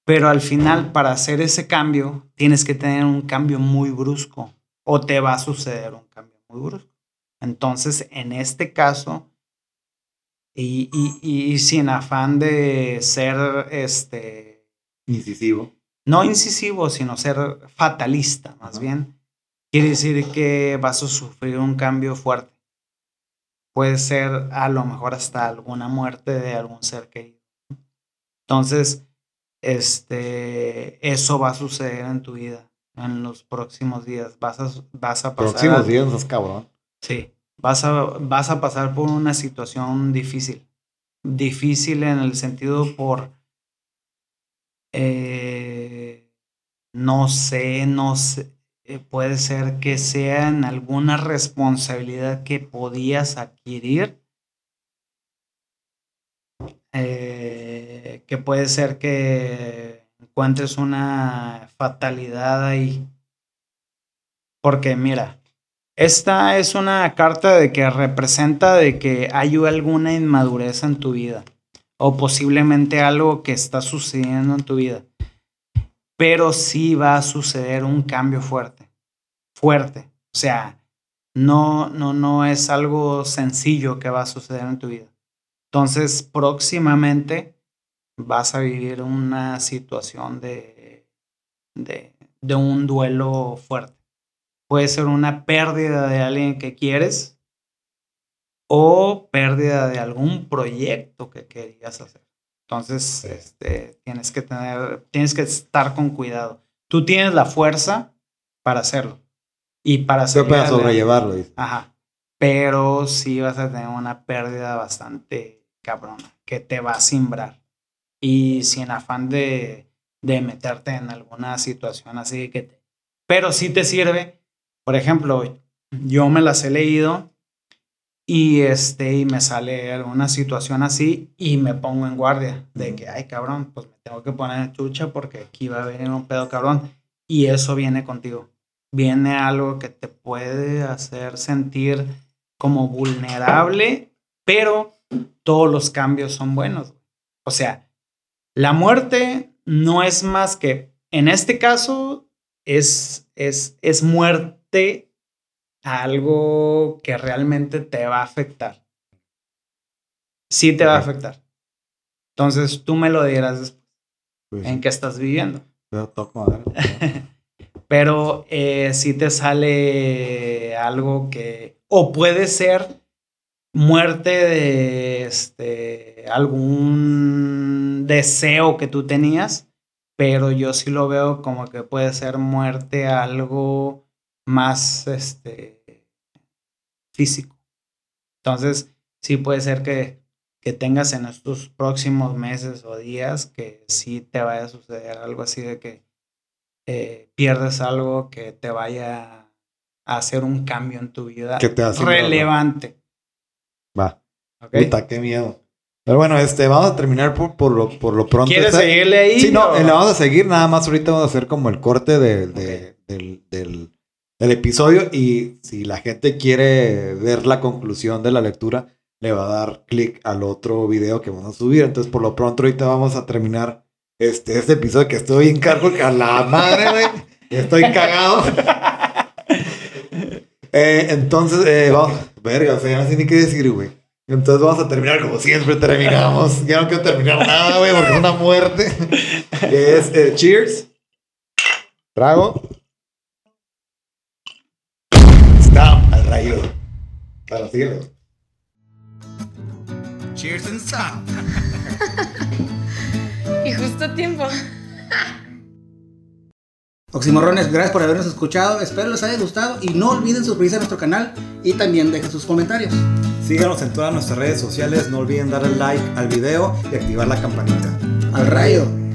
pero al final para hacer ese cambio tienes que tener un cambio muy brusco o te va a suceder un cambio muy brusco. Entonces, en este caso, y, y, y sin afán de ser, este, Incisivo. no incisivo, sino ser fatalista, más bien, quiere decir que vas a sufrir un cambio fuerte. Puede ser a lo mejor hasta alguna muerte de algún ser querido. Entonces, este, eso va a suceder en tu vida en los próximos días. Vas a, vas a pasar. Próximos días, no es cabrón. Sí, vas a, vas a pasar por una situación difícil. Difícil en el sentido por, eh, no sé, no sé, eh, puede ser que sea en alguna responsabilidad que podías adquirir. eh, que puede ser que encuentres una fatalidad ahí. Porque mira, esta es una carta de que representa de que hay alguna inmadurez en tu vida o posiblemente algo que está sucediendo en tu vida. Pero sí va a suceder un cambio fuerte, fuerte. O sea, no, no, no es algo sencillo que va a suceder en tu vida. Entonces, próximamente vas a vivir una situación de, de, de un duelo fuerte puede ser una pérdida de alguien que quieres o pérdida de algún proyecto que querías hacer. Entonces, este, tienes que tener, tienes que estar con cuidado. Tú tienes la fuerza para hacerlo y para Se hacer para sobrellevarlo. Ajá. Pero sí vas a tener una pérdida bastante cabrona que te va a simbrar. Y sin afán de, de meterte en alguna situación así que te... Pero sí te sirve. Por ejemplo, yo me las he leído y este y me sale alguna situación así y me pongo en guardia de que ay cabrón pues me tengo que poner en chucha porque aquí va a venir un pedo cabrón y eso viene contigo. Viene algo que te puede hacer sentir como vulnerable pero todos los cambios son buenos. O sea la muerte no es más que en este caso es es es muerte a algo que realmente te va a afectar. Sí te va a afectar. Entonces tú me lo dirás después Pues, en qué estás viviendo. yo toco. Pero eh, sí te sale algo que... O puede ser muerte de este, algún deseo que tú tenías pero yo sí lo veo como que puede ser muerte algo más este físico. Entonces, sí puede ser que, que tengas en estos próximos meses o días que sí te vaya a suceder algo así de que eh, pierdes algo que te vaya a hacer un cambio en tu vida Que te hace relevante. Va. Puta, qué miedo. Pero bueno, este, vamos a terminar por, por, lo, por lo pronto. ¿Quieres seguirle ahí? Sí, no, o- le vamos a seguir. Nada más ahorita vamos a hacer como el corte de- de- del, del- del episodio. Y si la gente quiere ver la conclusión de la lectura, le va a dar clic al otro video que vamos a subir. Entonces, por lo pronto, ahorita vamos a terminar este, este episodio que estoy en cargo a la madre, güey. Estoy cagado. Eh, entonces, eh, vamos. Verga, o sea, ya no sé ni qué decir, güey. Entonces vamos a terminar como siempre terminamos. Ya no quiero terminar nada, güey, porque es una muerte. Que es eh, cheers. Trago. Stop al rayo. Síguele. güey. Cheers and stop. Y justo a tiempo. Oximorrones, gracias por habernos escuchado. Espero les haya gustado y no olviden suscribirse a nuestro canal y también dejen sus comentarios. Síganos en todas nuestras redes sociales. No olviden darle like al video y activar la campanita. Al rayo.